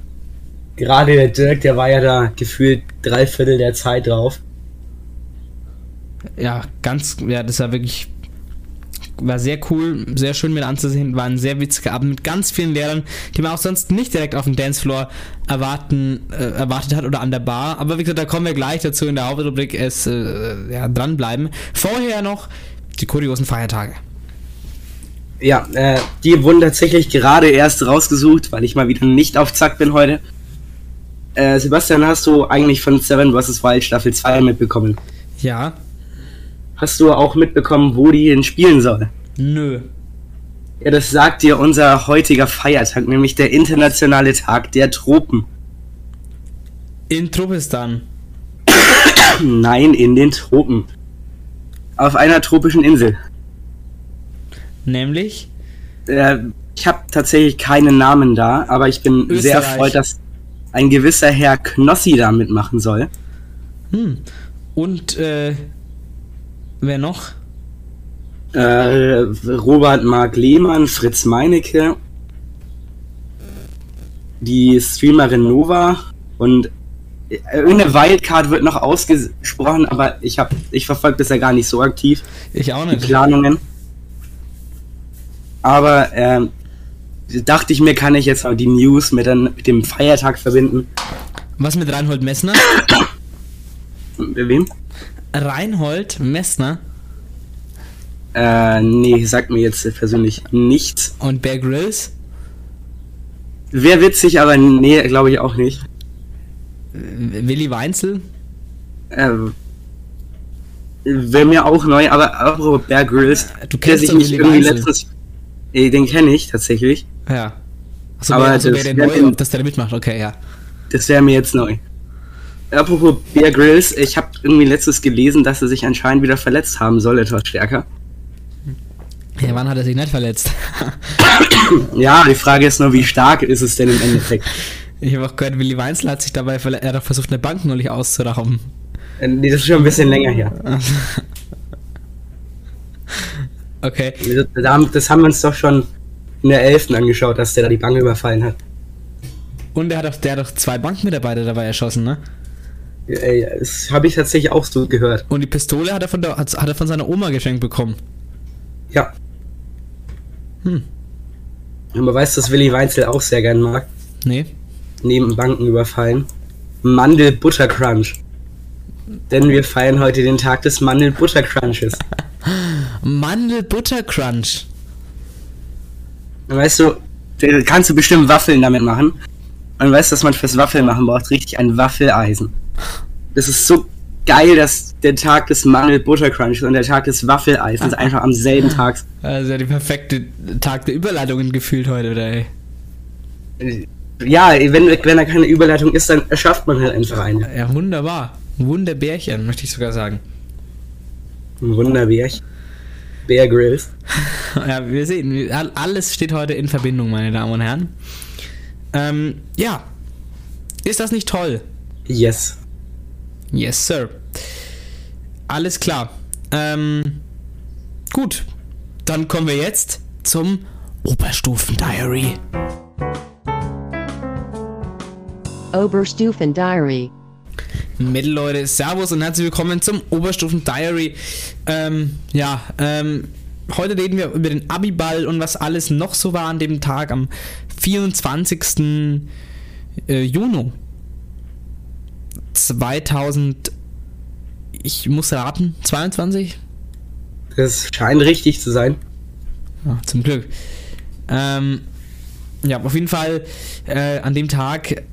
Gerade der Dirk, der war ja da gefühlt drei Viertel der Zeit drauf. ja, ganz, ja, das war wirklich, war sehr cool, sehr schön mit anzusehen, war ein sehr witziger Abend mit ganz vielen Lehrern, die man auch sonst nicht direkt auf dem Dancefloor erwarten, äh, erwartet hat oder an der Bar. Aber wie gesagt, da kommen wir gleich dazu in der Hauptrubrik, es, äh, ja, dranbleiben. Vorher noch die kuriosen Feiertage. Ja, äh, die wurden tatsächlich gerade erst rausgesucht, weil ich mal wieder nicht auf Zack bin heute. Äh, Sebastian, hast du eigentlich von Seven vs. Wild Staffel 2 mitbekommen? Ja, Hast du auch mitbekommen, wo die denn spielen soll? nö. Ja, das sagt dir unser heutiger Feiertag, nämlich der internationale Tag der Tropen. In Tropistan. (coughs) Nein, in den Tropen. Auf einer tropischen Insel. Nämlich Äh, ich habe tatsächlich keinen Namen da, aber ich bin sehr Österreich. erfreut, dass ein gewisser Herr Knossi da mitmachen soll. Hm. Und äh, wer noch? Äh, Robert Mark Lehmann, Fritz Meinecke, die Streamerin Nova und äh, irgendeine Wildcard wird noch ausgesprochen, aber ich habe, ich verfolge das ja gar nicht so aktiv, Ich auch die nicht. Planungen. Aber ähm, dachte ich mir, kann ich jetzt auch die News mit, dann, mit dem Feiertag verbinden. Was mit Reinhold Messner? Mit wem? Reinhold Messner Äh, nee, sagt mir jetzt persönlich nichts. und Bear Grylls? Wäre witzig, aber nee, glaube ich auch nicht. Willi Weinzel? Äh, Wäre mir auch neu, aber apropos Bear Grylls, Du der kennst nicht Willi irgendwie Weinzel. letztens. Äh, den kenne ich tatsächlich. Ja. Achso, Aber also das wer der neu, den- ob das der mitmacht, okay, ja. Das wäre mir jetzt neu. Apropos Bear Grylls, ich habe irgendwie letztes gelesen, dass er sich anscheinend wieder verletzt haben soll, etwas stärker. Ja, wann hat er sich nicht verletzt? (coughs) Ja, die Frage ist nur, wie stark ist es denn im Endeffekt? Ich habe auch gehört, Willy Weinzel hat sich dabei verle- er hat doch versucht, eine Bank neulich auszurauben. Äh, Nee, das ist schon ein bisschen länger her. (laughs) Okay. Das haben- Das haben wir uns doch schon in der 11. angeschaut, dass der da die Bank überfallen hat. Und er hat doch, der hat doch zwei Bankmitarbeiter dabei erschossen, ne? Ey, Das habe ich tatsächlich auch so gehört. Und die Pistole hat er von, der, hat, hat er von seiner Oma geschenkt bekommen. Ja. Hm. Und man weiß, dass Willy Weinzel auch sehr gern mag. Nee. Neben Banken überfallen. Mandel Butter Crunch. Denn wir feiern heute den Tag des Mandel Butter Crunches. (laughs) Mandel-Butter-Crunch. Weißt du, kannst du bestimmt Waffeln damit machen. Und weißt du, dass man fürs Waffeln machen braucht richtig ein Waffeleisen. Das ist so geil, dass der Tag des Mandel Butter Crunches und der Tag des Waffeleisens (laughs) einfach am selben Tag Also ja, die perfekte Tag der Überleitungen gefühlt heute, oder ey? Ja, wenn, wenn da keine Überleitung ist, dann erschafft man halt einfach eine. Ja, wunderbar. Ein Wunderbärchen, möchte ich sogar sagen. Ein Wunderbärchen. Bear Grylls. (laughs) Ja, wir sehen, alles steht heute in Verbindung, meine Damen und Herren. Ähm, ja. Ist das nicht toll? Yes. Yes, sir. Alles klar. Ähm, gut. Dann kommen wir jetzt zum Oberstufen-Diary. Oberstufen Diary. Mittel, Leute, Servus und herzlich willkommen zum Oberstufen-Diary. Ähm, ja, ähm, heute reden wir über den Abiball und was alles noch so war an dem Tag am 24. Äh, Juni 2000. Ich muss raten, 22? Das scheint richtig zu sein. Ja, zum Glück. Ähm, ja, auf jeden Fall äh, an dem Tag,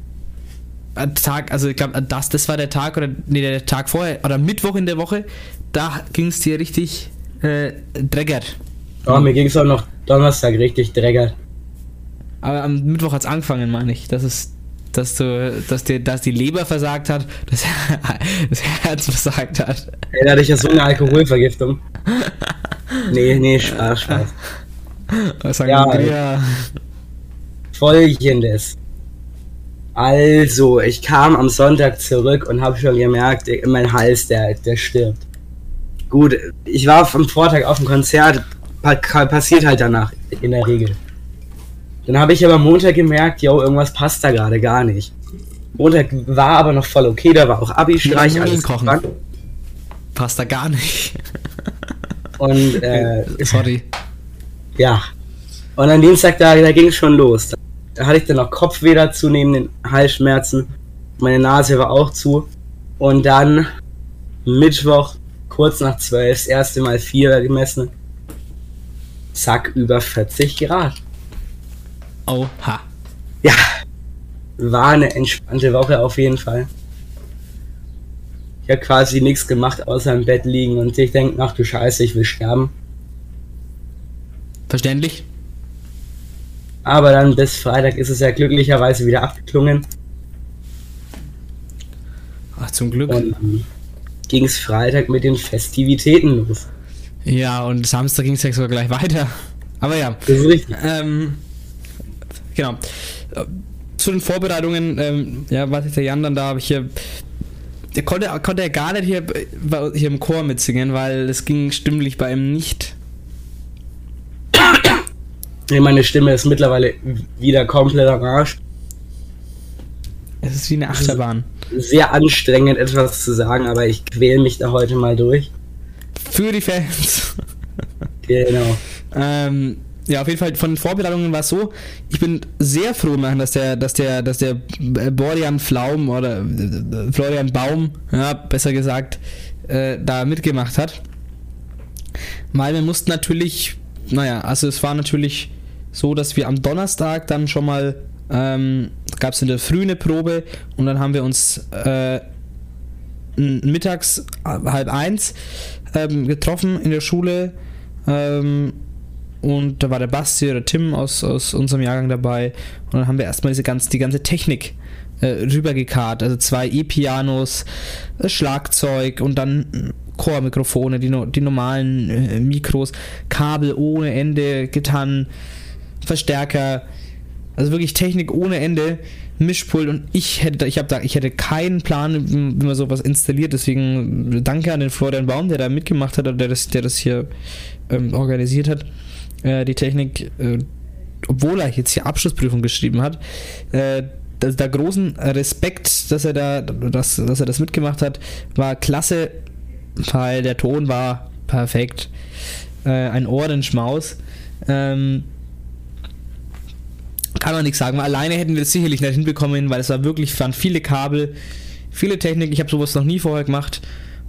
äh, Tag, also ich glaube, das, das war der Tag oder nee, der Tag vorher oder Mittwoch in der Woche, da ging es dir richtig äh, dreckert. Oh, mir ging es auch noch Donnerstag richtig dreckert. Aber am Mittwoch hat es angefangen, meine ich. Das ist, dass du, dass dir, dass die Leber versagt hat, das, (laughs) das Herz versagt hat. Ey, da hatte ich ja so eine Alkoholvergiftung. Nee, nee, Spaß, Spaß. Was Ja, Sangria. Folgendes. Also, ich kam am Sonntag zurück und habe schon gemerkt, mein Hals, der, der stirbt. Gut, ich war am Vortag auf dem Konzert, pa passiert halt danach, in der Regel. Dann habe ich aber Montag gemerkt, yo, irgendwas passt da gerade gar nicht. Montag war aber noch voll okay, da war auch Abi-Streich, Nudeln alles kochen. dran. Passt da gar nicht. Und äh, (laughs) Sorry. Ja. Und am Dienstag, da, da ging es schon los. Da hatte ich dann noch Kopfweh dazu neben den Halsschmerzen. Meine Nase war auch zu. Und dann Mittwoch, kurz nach zwölf, das erste Mal Fieber gemessen. Zack, über 40 Grad. Oha. Ja. War eine entspannte Woche auf jeden Fall. Ich habe quasi nichts gemacht, außer im Bett liegen und ich denke, ach du Scheiße, ich will sterben. Verständlich? Aber dann bis Freitag ist es ja glücklicherweise wieder abgeklungen. Ach, zum Glück. Und ging es Freitag mit den Festivitäten los. Ja, und Samstag ging es ja sogar gleich weiter. Aber ja. Das ist richtig. Ähm, genau. Äh, Zu den Vorbereitungen, ähm, ja, was ich der Jan dann da habe ich hier. Der konnte, konnte er gar nicht hier, bei- hier im Chor mitsingen, weil es ging stimmlich bei ihm nicht. Nee, Meine Stimme ist mittlerweile wieder komplett am Arsch. Es ist wie eine Achterbahn. Sehr anstrengend etwas zu sagen, aber ich quäle mich da heute mal durch. Für die Fans. Genau. (laughs) Ähm, ja, auf jeden Fall von den Vorbereitungen war es so, ich bin sehr froh, machen, dass der, dass der, dass der äh, Borian Flaum oder äh, Florian Baum, ja, besser gesagt, äh, da mitgemacht hat. Weil wir mussten natürlich, naja, also es war natürlich so, dass wir am Donnerstag dann schon mal, ähm, gab es in der Früh eine Probe und dann haben wir uns äh, mittags äh, halb eins ähm, getroffen in der Schule ähm, und da war der Basti oder Tim aus, aus unserem Jahrgang dabei und dann haben wir erstmal diese ganze, die ganze Technik äh, rübergekarrt, also zwei E-Pianos, äh, Schlagzeug und dann äh, Chormikrofone, die, die normalen äh, Mikros, Kabel ohne Ende, Gitarren, Verstärker, Also wirklich Technik ohne Ende, Mischpult und ich hätte, ich habe da, ich hätte keinen Plan, wie man sowas installiert. Deswegen danke an den Florian Baum, der da mitgemacht hat, oder der das, der das hier ähm, organisiert hat. Äh, die Technik, äh, obwohl er jetzt hier Abschlussprüfung geschrieben hat. Äh, da, da großen Respekt, dass er da, dass, dass er das mitgemacht hat, war klasse, weil der Ton war perfekt. Äh, ein Ohrenschmaus. Ähm, kann man nichts sagen. Alleine hätten wir es sicherlich nicht hinbekommen, weil es war wirklich, waren viele Kabel, viele Technik. Ich habe sowas noch nie vorher gemacht.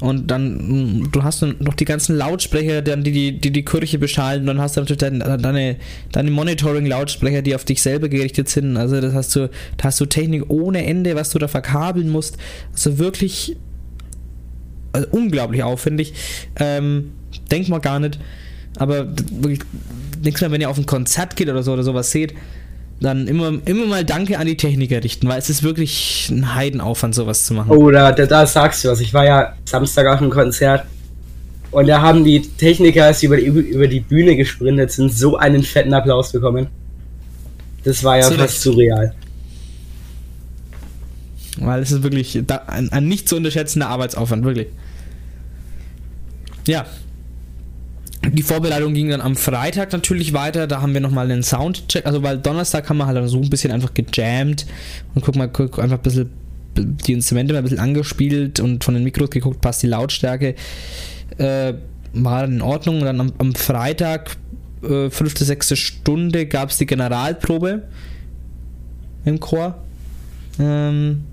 Und dann, mh, du hast noch die ganzen Lautsprecher, die, die, die die Kirche beschallen. Dann hast du natürlich deine, deine, deine Monitoring-Lautsprecher, die auf dich selber gerichtet sind. Also das hast du, da hast du Technik ohne Ende, was du da verkabeln musst. Also wirklich also unglaublich aufwendig. Ähm, denkt man gar nicht. Aber wirklich, nichts mehr, wenn ihr auf ein Konzert geht oder so oder sowas seht, dann immer, immer mal Danke an die Techniker richten, weil es ist wirklich ein Heidenaufwand, sowas zu machen. Oh, da, da, da sagst du was. Ich war ja Samstag auf einem Konzert und da haben die Techniker, als sie über die, über die Bühne gesprintet sind, so einen fetten Applaus bekommen. Das war ja Zu fast surreal. Weil es ist wirklich da, ein, ein nicht zu unterschätzender Arbeitsaufwand, wirklich. Ja. Die Vorbereitung ging dann am Freitag natürlich weiter. Da haben wir nochmal einen Soundcheck. Also, weil Donnerstag haben wir halt so ein bisschen einfach gejammt und guck mal, guck einfach ein bisschen die Instrumente mal ein bisschen angespielt und von den Mikros geguckt, passt die Lautstärke. Äh, war in Ordnung. Und dann am, am Freitag, äh, fünfte, sechste Stunde, gab es die Generalprobe im Chor. Ähm,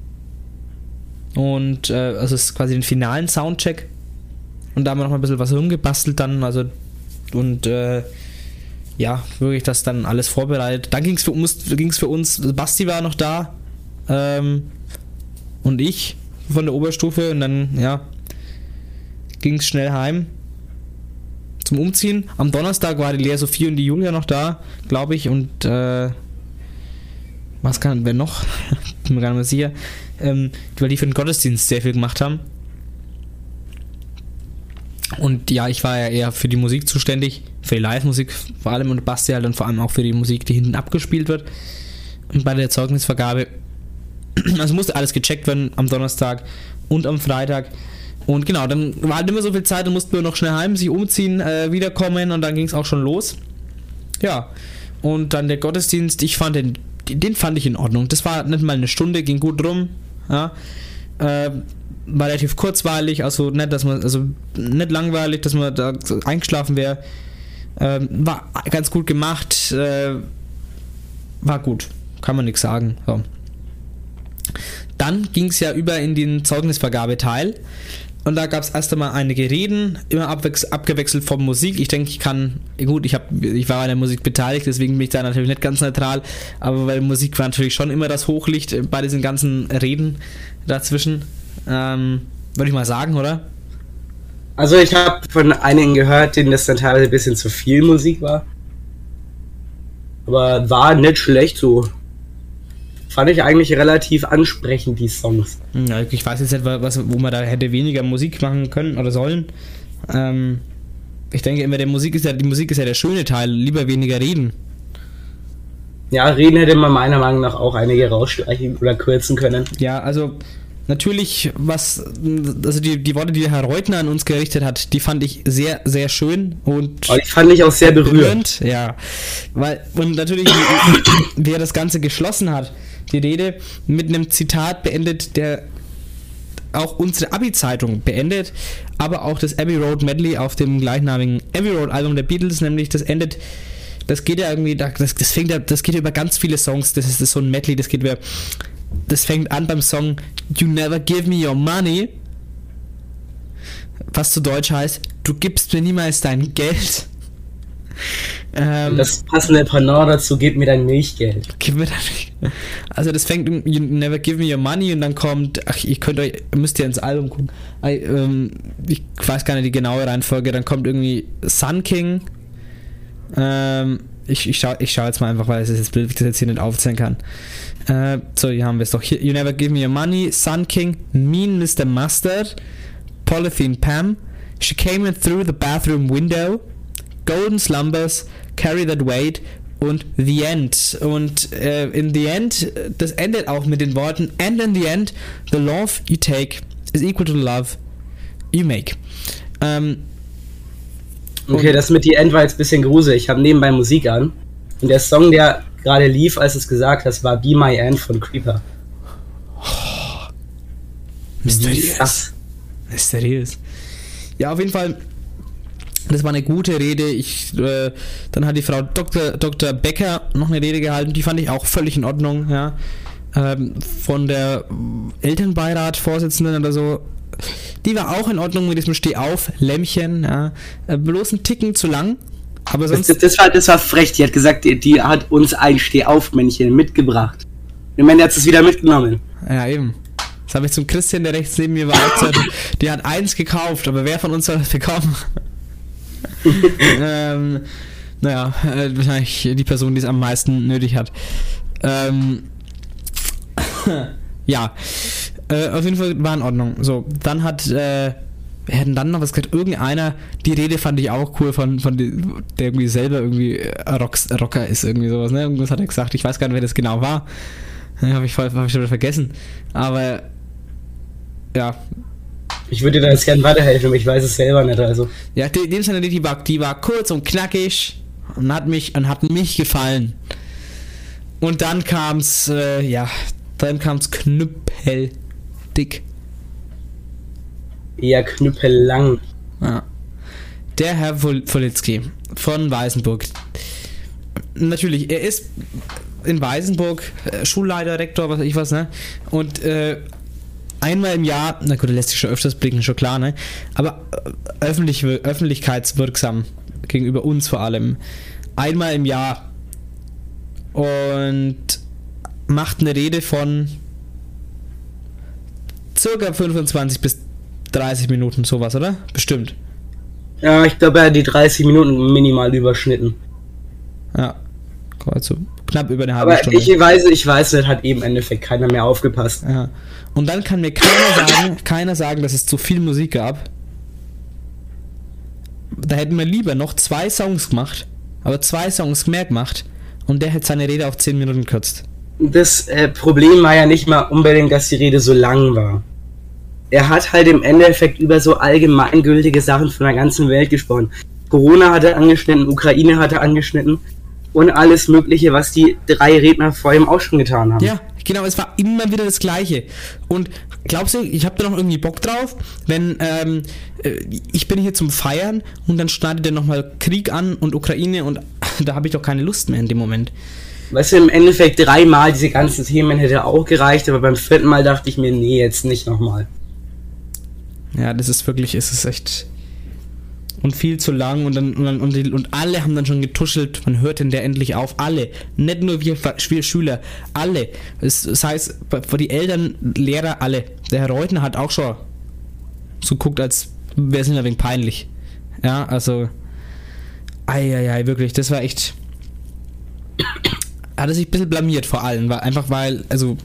und äh, also es ist quasi den finalen Soundcheck. Und da haben wir noch mal ein bisschen was rumgebastelt dann. Also und äh, ja, wirklich das dann alles vorbereitet. Dann ging es für uns, für uns, Basti war noch da. Ähm, und ich von der Oberstufe und dann, ja, ging es schnell heim zum Umziehen. Am Donnerstag war die Lea Sophie und die Julia noch da, glaube ich, und äh, was kann, wer noch? (laughs) Bin mir gar nicht mehr sicher. Ähm, weil die für den Gottesdienst sehr viel gemacht haben. Und ja, ich war ja eher für die Musik zuständig, für die Live-Musik vor allem und Basti halt dann vor allem auch für die Musik, die hinten abgespielt wird. Und bei der Zeugnisvergabe, (clears throat) also musste alles gecheckt werden am Donnerstag und am Freitag. Und genau, dann war halt mehr so viel Zeit, dann mussten wir noch schnell heim, sich umziehen, äh, wiederkommen und dann ging es auch schon los. Ja, und dann der Gottesdienst, ich fand den, den fand ich in Ordnung. Das war nicht mal eine Stunde, ging gut rum. Ja. Äh, war relativ kurzweilig, also nicht, dass man, also nicht langweilig, dass man da eingeschlafen wäre. Ähm, war ganz gut gemacht, äh, war gut, kann man nichts sagen. So. Dann ging es ja über in den Zeugnisvergabeteil. Und da gab es erst einmal einige Reden, immer abgewechselt von Musik. Ich denke, ich kann, gut, ich, hab, ich war an der Musik beteiligt, deswegen bin ich da natürlich nicht ganz neutral, aber weil Musik war natürlich schon immer das Hochlicht bei diesen ganzen Reden dazwischen. Ähm, Würde ich mal sagen, oder? Also ich habe von einigen gehört, denen das dann teilweise ein bisschen zu viel Musik war. Aber war nicht schlecht so. Fand ich eigentlich relativ ansprechend, die Songs. Ja, ich weiß jetzt nicht, was, wo man da hätte weniger Musik machen können oder sollen. Ähm, ich denke immer, der Musik ist ja, die Musik ist ja der schöne Teil, lieber weniger reden. Ja, reden hätte man meiner Meinung nach auch einige rausstreichen oder kürzen können. Ja, also natürlich, was, also die, die Worte, die Herr Reutner an uns gerichtet hat, die fand ich sehr, sehr schön und Aber die fand ich auch sehr berührend. Ja, weil, und natürlich, (coughs) wie er das Ganze geschlossen hat, die Rede mit einem Zitat beendet, der auch unsere Abi-Zeitung beendet, aber auch das Abbey Road Medley auf dem gleichnamigen Abbey Road Album der Beatles, nämlich das endet, das geht ja irgendwie, das, das fängt ja, das geht ja über ganz viele Songs, das ist, das ist so ein Medley, das geht über, das fängt an beim Song You Never Give Me Your Money, was zu Deutsch heißt, du gibst mir niemals dein Geld. (laughs) Ähm, das passende Pendant dazu, gib mir dein Milchgeld. Gib mir dann. Also das fängt um You Never Give Me Your Money und dann kommt, ach, ihr könnt euch, müsst ihr ins Album gucken. I, ähm, ich weiß gar nicht die genaue Reihenfolge, dann kommt irgendwie Sun King. Ähm, ich, ich schaue ich schau jetzt mal einfach, weil es ist jetzt blöd, das jetzt hier nicht aufzählen kann. Äh, so, hier haben wir es doch. Hier, you Never Give Me Your Money, Sun King, Mean Mr. Mustard, Polythene Pam, She Came in Through the Bathroom Window, Golden Slumbers, Carry That Weight, und The End. Und äh, in The End, das endet auch mit den Worten And in the end, the love you take is equal to the love you make. Ähm, Okay, das mit die End war jetzt ein bisschen gruselig. Ich habe nebenbei Musik an. Und der Song, der gerade lief, als du es gesagt hast, war Be My End von Creeper. mysteriös. Das. Mysteriös. Ja, auf jeden Fall. Das war eine gute Rede. Ich, äh, dann hat die Frau Dr. Dr. Becker noch eine Rede gehalten. Die fand ich auch völlig in Ordnung. Ja. Ähm, von der Elternbeirat-Vorsitzenden oder so. Die war auch in Ordnung mit diesem Stehauf, Lämmchen. Ja. Äh, bloß ein Ticken zu lang. Aber Das, sonst. das, das, war, das war frech. Die hat gesagt, die, die hat uns ein Stehaufmännchen mitgebracht. Ich meine, der hat es wieder mitgenommen. Ja, eben. Das habe ich zum Christian, der rechts neben mir war. Die hat eins gekauft, aber wer von uns soll das bekommen? (laughs) ähm, naja, äh, wahrscheinlich die Person, die es am meisten nötig hat. Ähm, (laughs) ja, äh, auf jeden Fall war in Ordnung. So, dann hat, äh, hätten dann noch was gesagt, irgendeiner, die Rede fand ich auch cool von, von die, der irgendwie selber irgendwie äh, Rocks, Rocker ist, irgendwie sowas, ne? Irgendwas hat er gesagt, ich weiß gar nicht, wer das genau war. Habe ich, voll- hab ich schon wieder vergessen. Aber ja, Ich würde dir da jetzt gerne weiterhelfen, aber ich weiß es selber nicht. Also. ja, die, dem Sinne, die war, die war kurz und knackig und hat mich und hat mich gefallen. Und dann kam's, äh, ja, dann kam's knüppeldick. Eher knüppellang. Ja. Der Herr Wolitzki von Weißenburg. Natürlich, er ist in Weißenburg äh, Schulleiter, Rektor, was weiß ich was, ne? Und äh, einmal im Jahr, na gut, er lässt sich schon öfters blicken, schon klar, ne? Aber äh, öffentlich, öffentlichkeitswirksam gegenüber uns vor allem. Einmal im Jahr. Und macht eine Rede von circa 25 bis 30 Minuten, sowas, oder? Bestimmt. Ja, ich glaube, er hat die 30 Minuten minimal überschnitten. Ja. Also knapp über eine halbe Aber Stunde. ich weiß, ich weiß, das hat eben im Endeffekt keiner mehr aufgepasst. ja. Und dann kann mir keiner sagen, keiner sagen, dass es zu viel Musik gab. Da hätten wir lieber noch zwei Songs gemacht, aber zwei Songs mehr gemacht und der hätte seine Rede auf 10 Minuten gekürzt. Das äh, Problem war ja nicht mal unbedingt, dass die Rede so lang war. Er hat halt im Endeffekt über so allgemeingültige Sachen von der ganzen Welt gesprochen. Corona hat er angeschnitten, Ukraine hat er angeschnitten und alles Mögliche, was die drei Redner vor ihm auch schon getan haben. Ja, genau, es war immer wieder das Gleiche. Und glaubst du, ich habe da noch irgendwie Bock drauf, wenn ähm, äh, ich bin hier zum Feiern und dann schneidet er nochmal Krieg an und Ukraine und (laughs) da habe ich doch keine Lust mehr in dem Moment. Weißt du, im Endeffekt dreimal diese ganzen Themen hätte auch gereicht, aber beim vierten Mal dachte ich mir, nee, jetzt nicht nochmal. Ja, das ist wirklich, es ist echt. Und viel zu lang und dann und, dann, und, die, und alle haben dann schon getuschelt, man hört denn der endlich auf. Alle. Nicht nur wir, wir Schüler, alle. Es, das heißt, die Eltern, Lehrer, alle. Der Herr Reutner hat auch schon so guckt, als wäre es ein wenig peinlich. Ja, also. Eieiei, wirklich, das war echt. Hat er sich ein bisschen blamiert vor allem, weil einfach weil, also.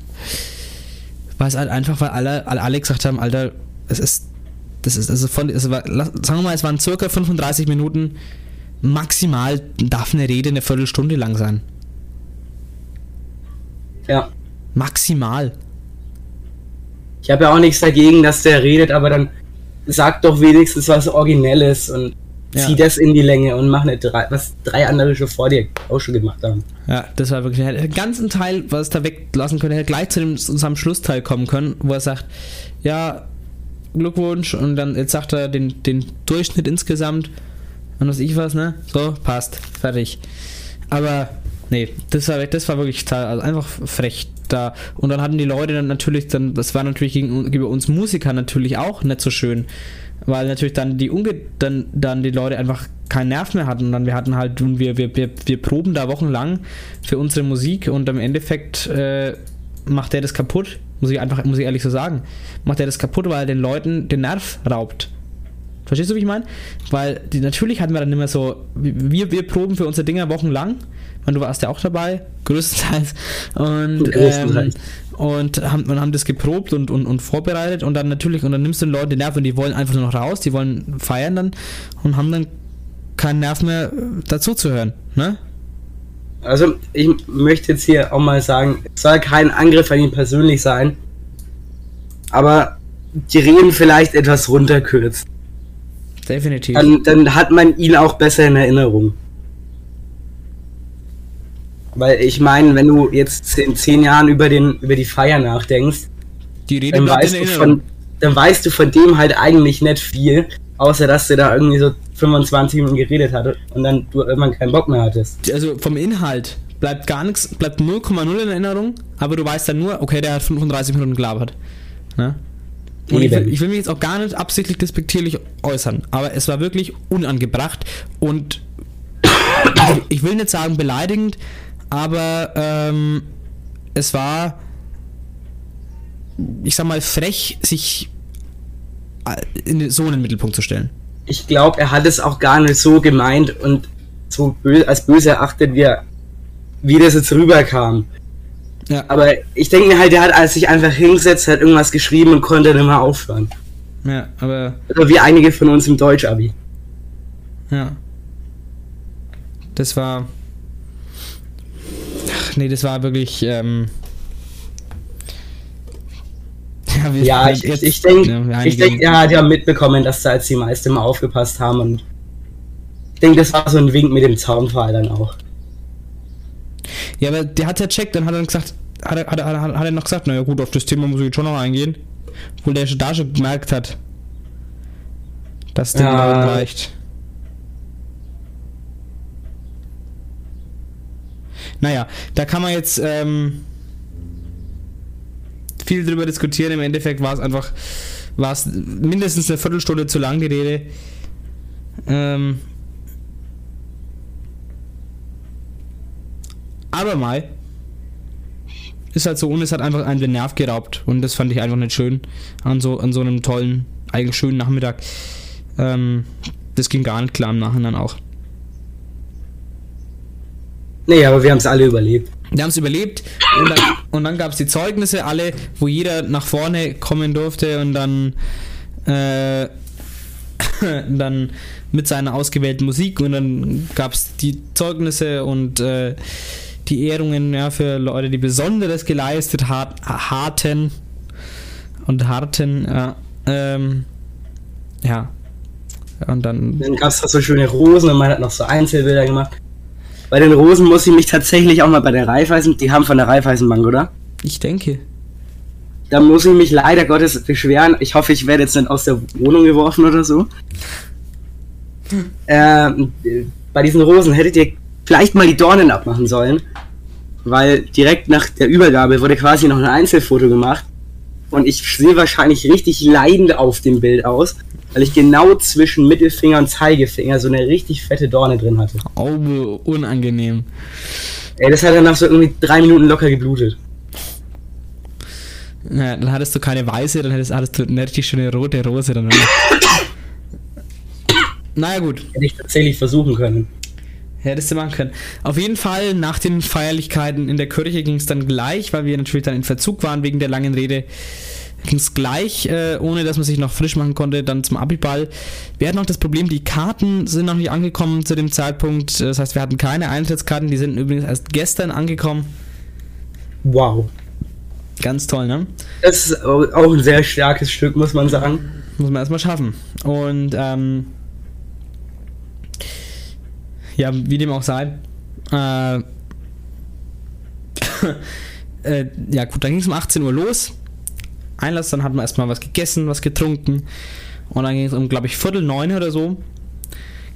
Weil es halt einfach, weil alle, alle, alle gesagt haben, Alter, es ist das ist also von es war, lass- sagen wir mal, es waren circa 35 Minuten. Maximal darf eine Rede eine Viertelstunde lang sein. Ja. Maximal. Ich habe ja auch nichts dagegen, dass der redet, aber dann sagt doch wenigstens was Originelles und Ja. zieh das in die Länge und mach nicht drei, was drei andere schon vor dir auch schon gemacht haben. Ja, das war wirklich. Er hätte den ganzen Teil, was er da weglassen könnte, hätte gleich zu, dem, zu seinem Schlussteil kommen können, wo er sagt: Ja, Glückwunsch. Und dann jetzt sagt er den, den Durchschnitt insgesamt. Und was ich was, ne? So, passt. Fertig. Aber, nee, das war, das war wirklich total- also einfach frech da. Und dann hatten die Leute dann natürlich, dann, das war natürlich gegenüber uns Musikern natürlich auch nicht so schön. Weil natürlich dann die Unge dann, dann die Leute einfach keinen Nerv mehr hatten. Und dann wir hatten halt, und wir, wir, wir, wir proben da wochenlang für unsere Musik und im Endeffekt äh, macht der das kaputt. Muss ich einfach, muss ich ehrlich so sagen. Macht er das kaputt, weil er den Leuten den Nerv raubt. Verstehst du, wie ich meine? Weil die, natürlich hatten wir dann immer so, wir, wir proben für unsere Dinger wochenlang. Und du warst ja auch dabei, größtenteils. Und, Größtenteils. Und haben, und haben das geprobt und, und, und vorbereitet. Und dann natürlich, und dann nimmst du den Leuten den Nerv und die wollen einfach nur noch raus, die wollen feiern dann und haben dann keinen Nerv mehr äh, dazu zu hören. Ne? Also ich möchte jetzt hier auch mal sagen, es soll kein Angriff an ihn persönlich sein, aber die Reden vielleicht etwas runterkürzt. Definitiv. Dann, dann hat man ihn auch besser in Erinnerung. Weil ich meine, wenn du jetzt in zehn Jahren über, den, über die Feier nachdenkst, dann weißt, du von, dann weißt du von dem halt eigentlich nicht viel, außer dass der da irgendwie so 25 Minuten geredet hatte und dann du irgendwann keinen Bock mehr hattest. Also vom Inhalt bleibt gar nichts, bleibt 0,0 in Erinnerung, aber du weißt dann nur, okay, der hat 35 Minuten gelabert. Ne? Und ich will, ich will mich jetzt auch gar nicht absichtlich despektierlich äußern, aber es war wirklich unangebracht und (coughs) ich will nicht sagen beleidigend, aber ähm, es war, ich sag mal, frech, sich äh, in so einen Mittelpunkt zu stellen. Ich glaube, er hat es auch gar nicht so gemeint und so bö als böse erachtet, wie, er, wie das jetzt rüberkam. Ja, Aber ich denke mir halt, der hat als sich einfach hingesetzt, hat irgendwas geschrieben und konnte dann mal aufhören. ja, aber Oder wie einige von uns im Deutsch-Abi. Ja. Das war. Ach nee, das war wirklich. Ähm (laughs) ja, wir- Ja, ich, ich, ich denke, ja, ich denk, hat ja mitbekommen, dass da jetzt die meisten mal aufgepasst haben und ich denke, das war so ein Wink mit dem Zaunpfahl dann auch. Ja, aber der hat ja checkt, dann hat er dann gesagt, hat er, hat er, hat er- hat er noch gesagt, naja gut, auf das Thema muss ich jetzt schon noch eingehen. Obwohl der schon da schon gemerkt hat, dass der Ja. genau reicht. Naja, da kann man jetzt ähm, viel drüber diskutieren. Im Endeffekt war es einfach, war es mindestens eine Viertelstunde zu lang die Rede. Ähm, aber mal ist halt so und es hat einfach einen den Nerv geraubt und das fand ich einfach nicht schön an so an so einem tollen eigentlich schönen Nachmittag ähm, das ging gar nicht klar im Nachhinein auch Nee, aber wir haben es alle überlebt. die haben es überlebt und dann, und dann gab es die Zeugnisse alle wo jeder nach vorne kommen durfte und dann äh, (laughs) dann mit seiner ausgewählten Musik und dann gab es die Zeugnisse und äh, die Ehrungen ja, für Leute, die Besonderes geleistet hat, harten und harten, ja, ähm, ja. Und dann, Dann gab es da so schöne Rosen und man hat noch so Einzelbilder gemacht. Bei den Rosen muss ich mich tatsächlich auch mal bei der Raiffeisen, die haben von der Raiffeisenbank, oder? ich denke, Da muss ich mich leider Gottes beschweren. Ich hoffe, ich werde jetzt nicht aus der Wohnung geworfen oder so. Ähm, äh, bei diesen Rosen hättet ihr vielleicht mal die Dornen abmachen sollen. Weil direkt nach der Übergabe wurde quasi noch ein Einzelfoto gemacht. Und ich sehe wahrscheinlich richtig leidend auf dem Bild aus, weil ich genau zwischen Mittelfinger und Zeigefinger so eine richtig fette Dorne drin hatte. oh, unangenehm. Ey, das hat dann nach so irgendwie drei Minuten locker geblutet. Ja, dann hattest du keine weiße, dann hättest, hattest du eine richtig schöne rote Rose. Dann naja, gut. Hätte ich tatsächlich versuchen können. Hättest du machen können. Auf jeden Fall, nach den Feierlichkeiten in der Kirche ging es dann gleich, weil wir natürlich dann in Verzug waren wegen der langen Rede. Ging es gleich, äh, ohne dass man sich noch frisch machen konnte, dann zum Abiball. Wir hatten noch das Problem, die Karten sind noch nicht angekommen zu dem Zeitpunkt. Das heißt, wir hatten keine Eintrittskarten, die sind übrigens erst gestern angekommen. Wow. Ganz toll, ne? Das ist au- auch ein sehr starkes Stück, muss man sagen. Muss man erstmal schaffen. Und ähm, ja, wie dem auch sei. Äh, (laughs) äh, ja gut, dann ging es um 18 Uhr los. Einlass, dann hatten wir erstmal was gegessen, was getrunken. Und dann ging es um, glaube ich, Viertel neun oder so.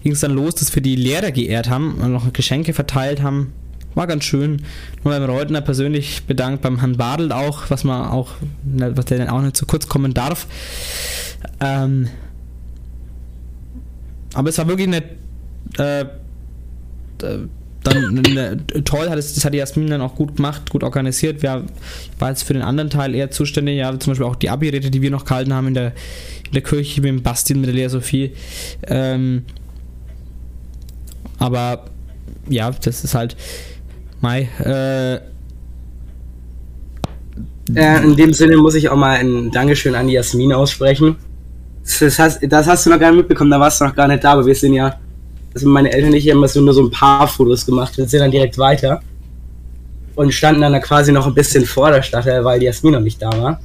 Ging es dann los, dass wir die Lehrer geehrt haben und noch Geschenke verteilt haben. War ganz schön. Nur beim Reutner persönlich bedankt, beim Herrn Badelt auch, was man auch, ne, was der dann auch nicht zu kurz kommen darf. Ähm, aber es war wirklich eine, äh, dann eine, toll, hat es, das hat Jasmin dann auch gut gemacht, gut organisiert. Wer war jetzt für den anderen Teil eher zuständig, ja, zum Beispiel auch die Abi-Rede, die wir noch gehalten haben in der, in der Kirche mit dem Bastian, mit der Lea Sophie. Ähm, aber ja, das ist halt Mai, äh, Äh, in dem Sinne muss ich auch mal ein Dankeschön an die Jasmin aussprechen. Das hast, das hast du noch gar nicht mitbekommen, da warst du noch gar nicht da, aber wir sind ja also meine Eltern nicht immer so nur so ein paar Fotos gemacht, wir sind dann direkt weiter und standen dann da quasi noch ein bisschen vor der Stadt, weil die Jasmin noch nicht da war.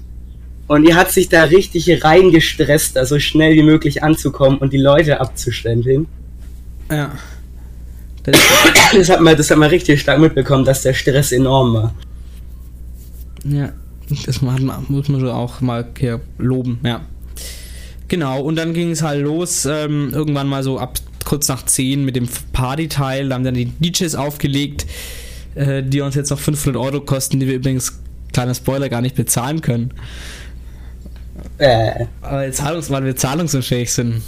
Und die hat sich da richtig reingestresst, da so schnell wie möglich anzukommen und die Leute abzustempeln. Ja. Das, Das hat man, das hat man richtig stark mitbekommen, dass der Stress enorm war. ja, das muss man, muss man so auch mal hier loben, ja. Genau, und dann ging es halt los, ähm, irgendwann mal so ab kurz nach 10 mit dem Partyteil, da haben dann die DJs aufgelegt, äh, die uns jetzt noch 500 Euro kosten, die wir übrigens, kleiner Spoiler, gar nicht bezahlen können, Äh, weil, Zahlungs weil wir zahlungsunfähig sind.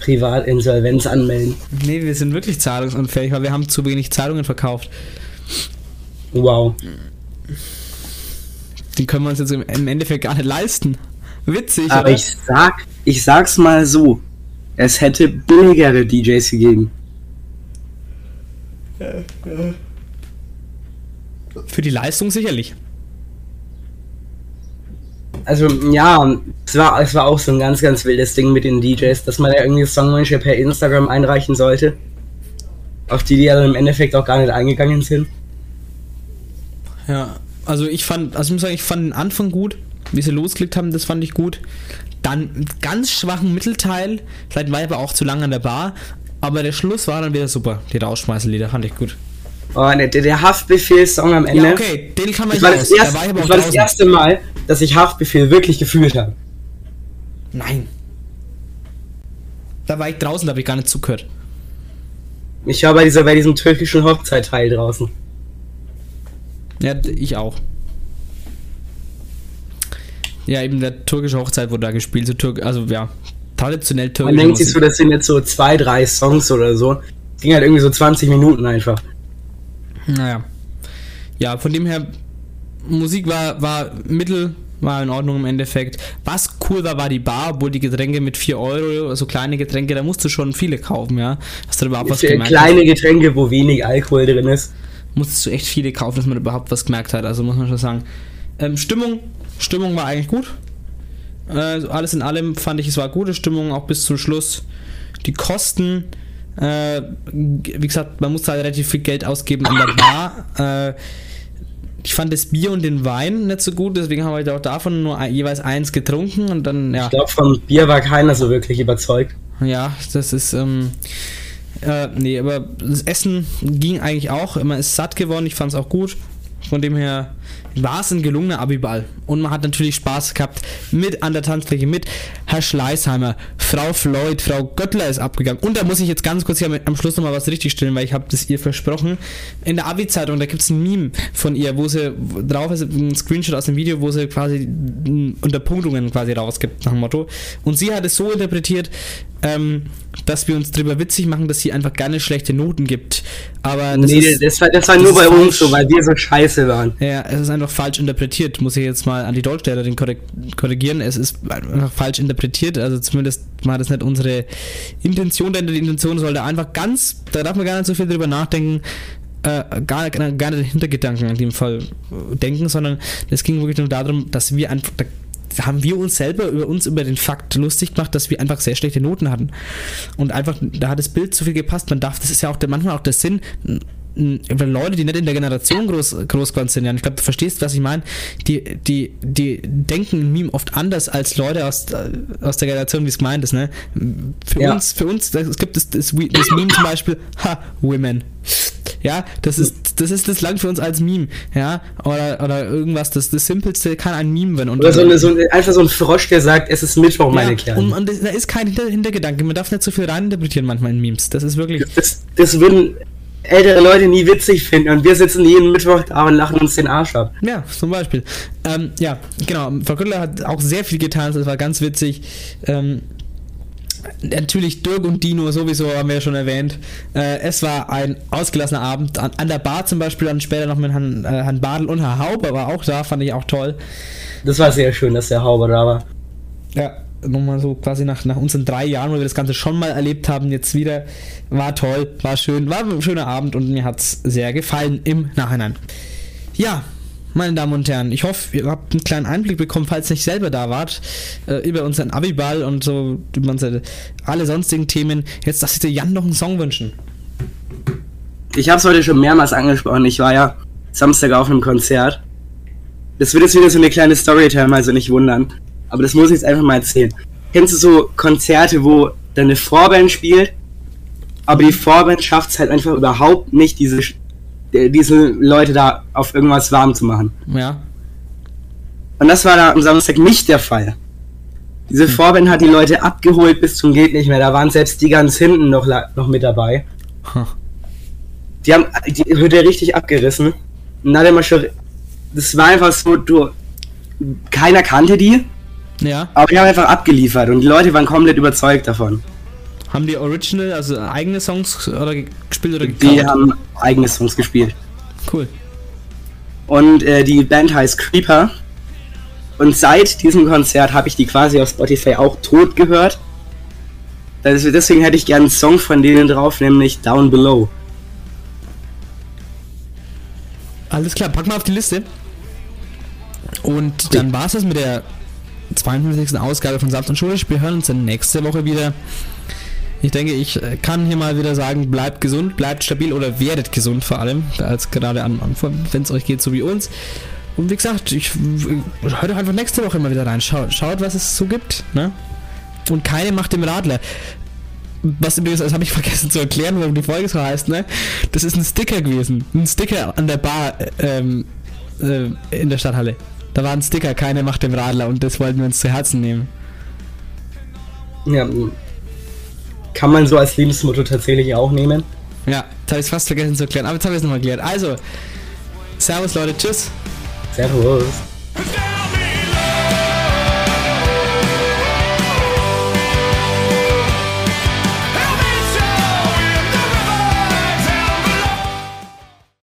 Privatinsolvenz anmelden. Nee, wir sind wirklich zahlungsunfähig, weil wir haben zu wenig Zahlungen verkauft. Wow. Die können wir uns jetzt im, im Endeffekt gar nicht leisten. Witzig, Aber oder? ich sag, ich sag's mal so. Es hätte billigere DJs gegeben. Für die Leistung sicherlich. Also, ja, es war, es war auch so ein ganz, ganz wildes Ding mit den DJs, dass man ja irgendwie Songwünsche per Instagram einreichen sollte. Auf die die ja dann im Endeffekt auch gar nicht eingegangen sind. Ja, also ich fand, also ich muss sagen, ich fand den Anfang gut, wie sie losgelegt haben, das fand ich gut. Dann einen ganz schwachen Mittelteil, vielleicht war ich aber auch zu lange an der Bar, aber der Schluss war dann wieder super. Die Rausschmeißerlieder fand ich gut. Oh, ne, der, der Haftbefehl-Song am Ende. Ja, okay, den kann man Das nicht war aus. das, Da erste, war das, war das erste Mal, dass ich Haftbefehl wirklich gefühlt habe. Nein. Da war ich draußen, da habe ich gar nicht zugehört. Ich war bei, dieser, bei diesem türkischen Hochzeitteil draußen. Ja, ich auch. Ja, eben der türkische Hochzeit wurde da gespielt, so Türk also ja, traditionell Man türkische denkt sich so, das sind jetzt so zwei, drei Songs oder so. Ging halt irgendwie so 20 Minuten einfach. Naja. Ja, von dem her, Musik war, war mittel, war in Ordnung im Endeffekt. Was cool war, war die Bar, obwohl die Getränke mit 4 Euro, also kleine Getränke, da musst du schon viele kaufen, ja. Hast du da überhaupt was Für gemerkt? kleine Getränke, wo wenig Alkohol drin ist. Musstest du echt viele kaufen, dass man überhaupt was gemerkt hat, also muss man schon sagen. Ähm, Stimmung, Stimmung war eigentlich gut. Äh, alles in allem fand ich, es war gute Stimmung, auch bis zum Schluss. Die Kosten, äh, wie gesagt, man musste halt relativ viel Geld ausgeben in der Bar. Äh, ich fand das Bier und den Wein nicht so gut, deswegen haben wir halt auch davon nur jeweils eins getrunken und dann, ja. Ich glaube, vom Bier war keiner so wirklich überzeugt. Ja, das ist, ähm, äh, nee, aber das Essen ging eigentlich auch. Man ist satt geworden, ich fand es auch gut. Von dem her war es ein gelungener Abiball. Und man hat natürlich Spaß gehabt mit an der Tanzfläche, mit Herr Schleißheimer, Frau Floyd, Frau Göttler ist abgegangen. Und da muss ich jetzt ganz kurz hier am Schluss nochmal was richtigstellen, weil ich habe das ihr versprochen. In der Abi-Zeitung, da gibt es ein Meme von ihr, wo sie drauf ist, ein Screenshot aus dem Video, wo sie quasi mm, Unterpunktungen quasi rausgibt, nach dem Motto. Und sie hat es so interpretiert, ähm, dass wir uns drüber witzig machen, dass sie einfach gerne schlechte Noten gibt. Aber das nee, ist, das war, das war das nur bei uns so, weil wir so scheiße waren. ja, es ist einfach falsch interpretiert. Muss ich jetzt mal an die Deutschlehrerin korrigieren. Es ist einfach falsch interpretiert. Also zumindest war das nicht unsere Intention, denn die Intention sollte einfach ganz, da darf man gar nicht so viel drüber nachdenken, äh, gar, gar nicht den Hintergedanken in dem Fall äh, denken, sondern es ging wirklich nur darum, dass wir einfach, haben wir uns selber über uns über den Fakt lustig gemacht, dass wir einfach sehr schlechte Noten hatten. Und einfach, da hat das Bild zu viel gepasst. Man darf, das ist ja auch der, manchmal auch der Sinn, Leute, die nicht in der Generation groß, groß geworden sind, ich glaube, du verstehst, was ich meine, die, die, die denken ein Meme oft anders als Leute aus, äh, aus der Generation, wie es gemeint ist, ne? Für Ja. uns, für uns, es gibt das, das, das Meme zum Beispiel, (laughs) ha, Women. Ja, das ist, das ist das lang für uns als Meme, ja, oder, oder irgendwas, das, das Simpelste kann ein Meme werden. Und Oder so, eine, so ein, einfach so ein Frosch, der sagt, es ist Mittwoch, meine ja, Kerle. und, und das- da ist kein Hinter Hintergedanke, man darf nicht so viel reininterpretieren manchmal in Memes. Das ist wirklich. Das, das würden ältere Leute nie witzig finden und wir sitzen jeden Mittwoch da und lachen uns den Arsch ab. Ja, zum Beispiel. Ähm, ja, genau. Frau Göttler hat auch sehr viel getan, das war ganz witzig. Ähm, natürlich Dirk und Dino sowieso haben wir ja schon erwähnt. Äh, es war ein ausgelassener Abend an, an der Bar zum Beispiel, dann später noch mit Herrn, äh, Herrn Badel und Herr Hauber war auch da, fand ich auch toll. Das war sehr schön, dass der Hauber da war. Ja, nochmal so quasi nach, nach unseren drei Jahren, wo wir das Ganze schon mal erlebt haben, jetzt wieder. War toll, war schön, war ein schöner Abend und mir hat es sehr gefallen im Nachhinein. Ja, meine Damen und Herren, ich hoffe, ihr habt einen kleinen Einblick bekommen, falls ihr nicht selber da wart, äh, über unseren Abiball und so, über unsere, alle sonstigen Themen. Jetzt darf sich der Jan noch einen Song wünschen. Ich habe es heute schon mehrmals angesprochen. Ich war ja Samstag auf einem Konzert. Das wird jetzt wieder so eine kleine Storytime, also nicht wundern. Aber das muss ich jetzt einfach mal erzählen. Kennst du so Konzerte, wo dann eine Vorband spielt, aber die Vorband schafft es halt einfach überhaupt nicht, diese, äh, diese Leute da auf irgendwas warm zu machen. Ja. Und das war da am Samstag nicht der Fall. Diese Vorband hat die Leute abgeholt bis zum geht nicht mehr. Da waren selbst die ganz hinten noch, noch mit dabei. Huh. Die haben die Hütte richtig abgerissen. Und da hat er mal schon. Das war einfach so, du. Keiner kannte die, Ja. aber die haben einfach abgeliefert und die Leute waren komplett überzeugt davon. Haben die Original, also eigene Songs oder ge- gespielt oder Die gecovert? haben eigene Songs gespielt. Cool. Und äh, die Band heißt Creeper. Und seit diesem Konzert habe ich die quasi auf Spotify auch tot gehört. Deswegen hätte ich gerne einen Song von denen drauf, nämlich Down Below. Alles klar, pack mal auf die Liste. Und dann war es das mit der 52. Ausgabe von Saft und Schulisch. Wir hören uns dann nächste Woche wieder. Ich denke, ich äh, kann hier mal wieder sagen, bleibt gesund, bleibt stabil oder werdet gesund vor allem, als gerade am Anfang, wenn es euch geht, so wie uns. Und wie gesagt, ich äh, hört einfach nächste Woche mal wieder rein. Schaut, schaut was es so gibt. Ne? Und keine macht dem Radler. Was übrigens, das habe ich vergessen zu erklären, warum die Folge so heißt, ne? Das ist ein Sticker gewesen. Ein Sticker an der Bar ähm, äh, in der Stadthalle. Da war ein Sticker, keine macht dem Radler und das wollten wir uns zu Herzen nehmen. Ja, kann man so als Lebensmotto tatsächlich auch nehmen. Ja, jetzt habe ich fast vergessen zu erklären, aber jetzt habe ich es nochmal erklärt. Also, Servus Leute, tschüss. Servus.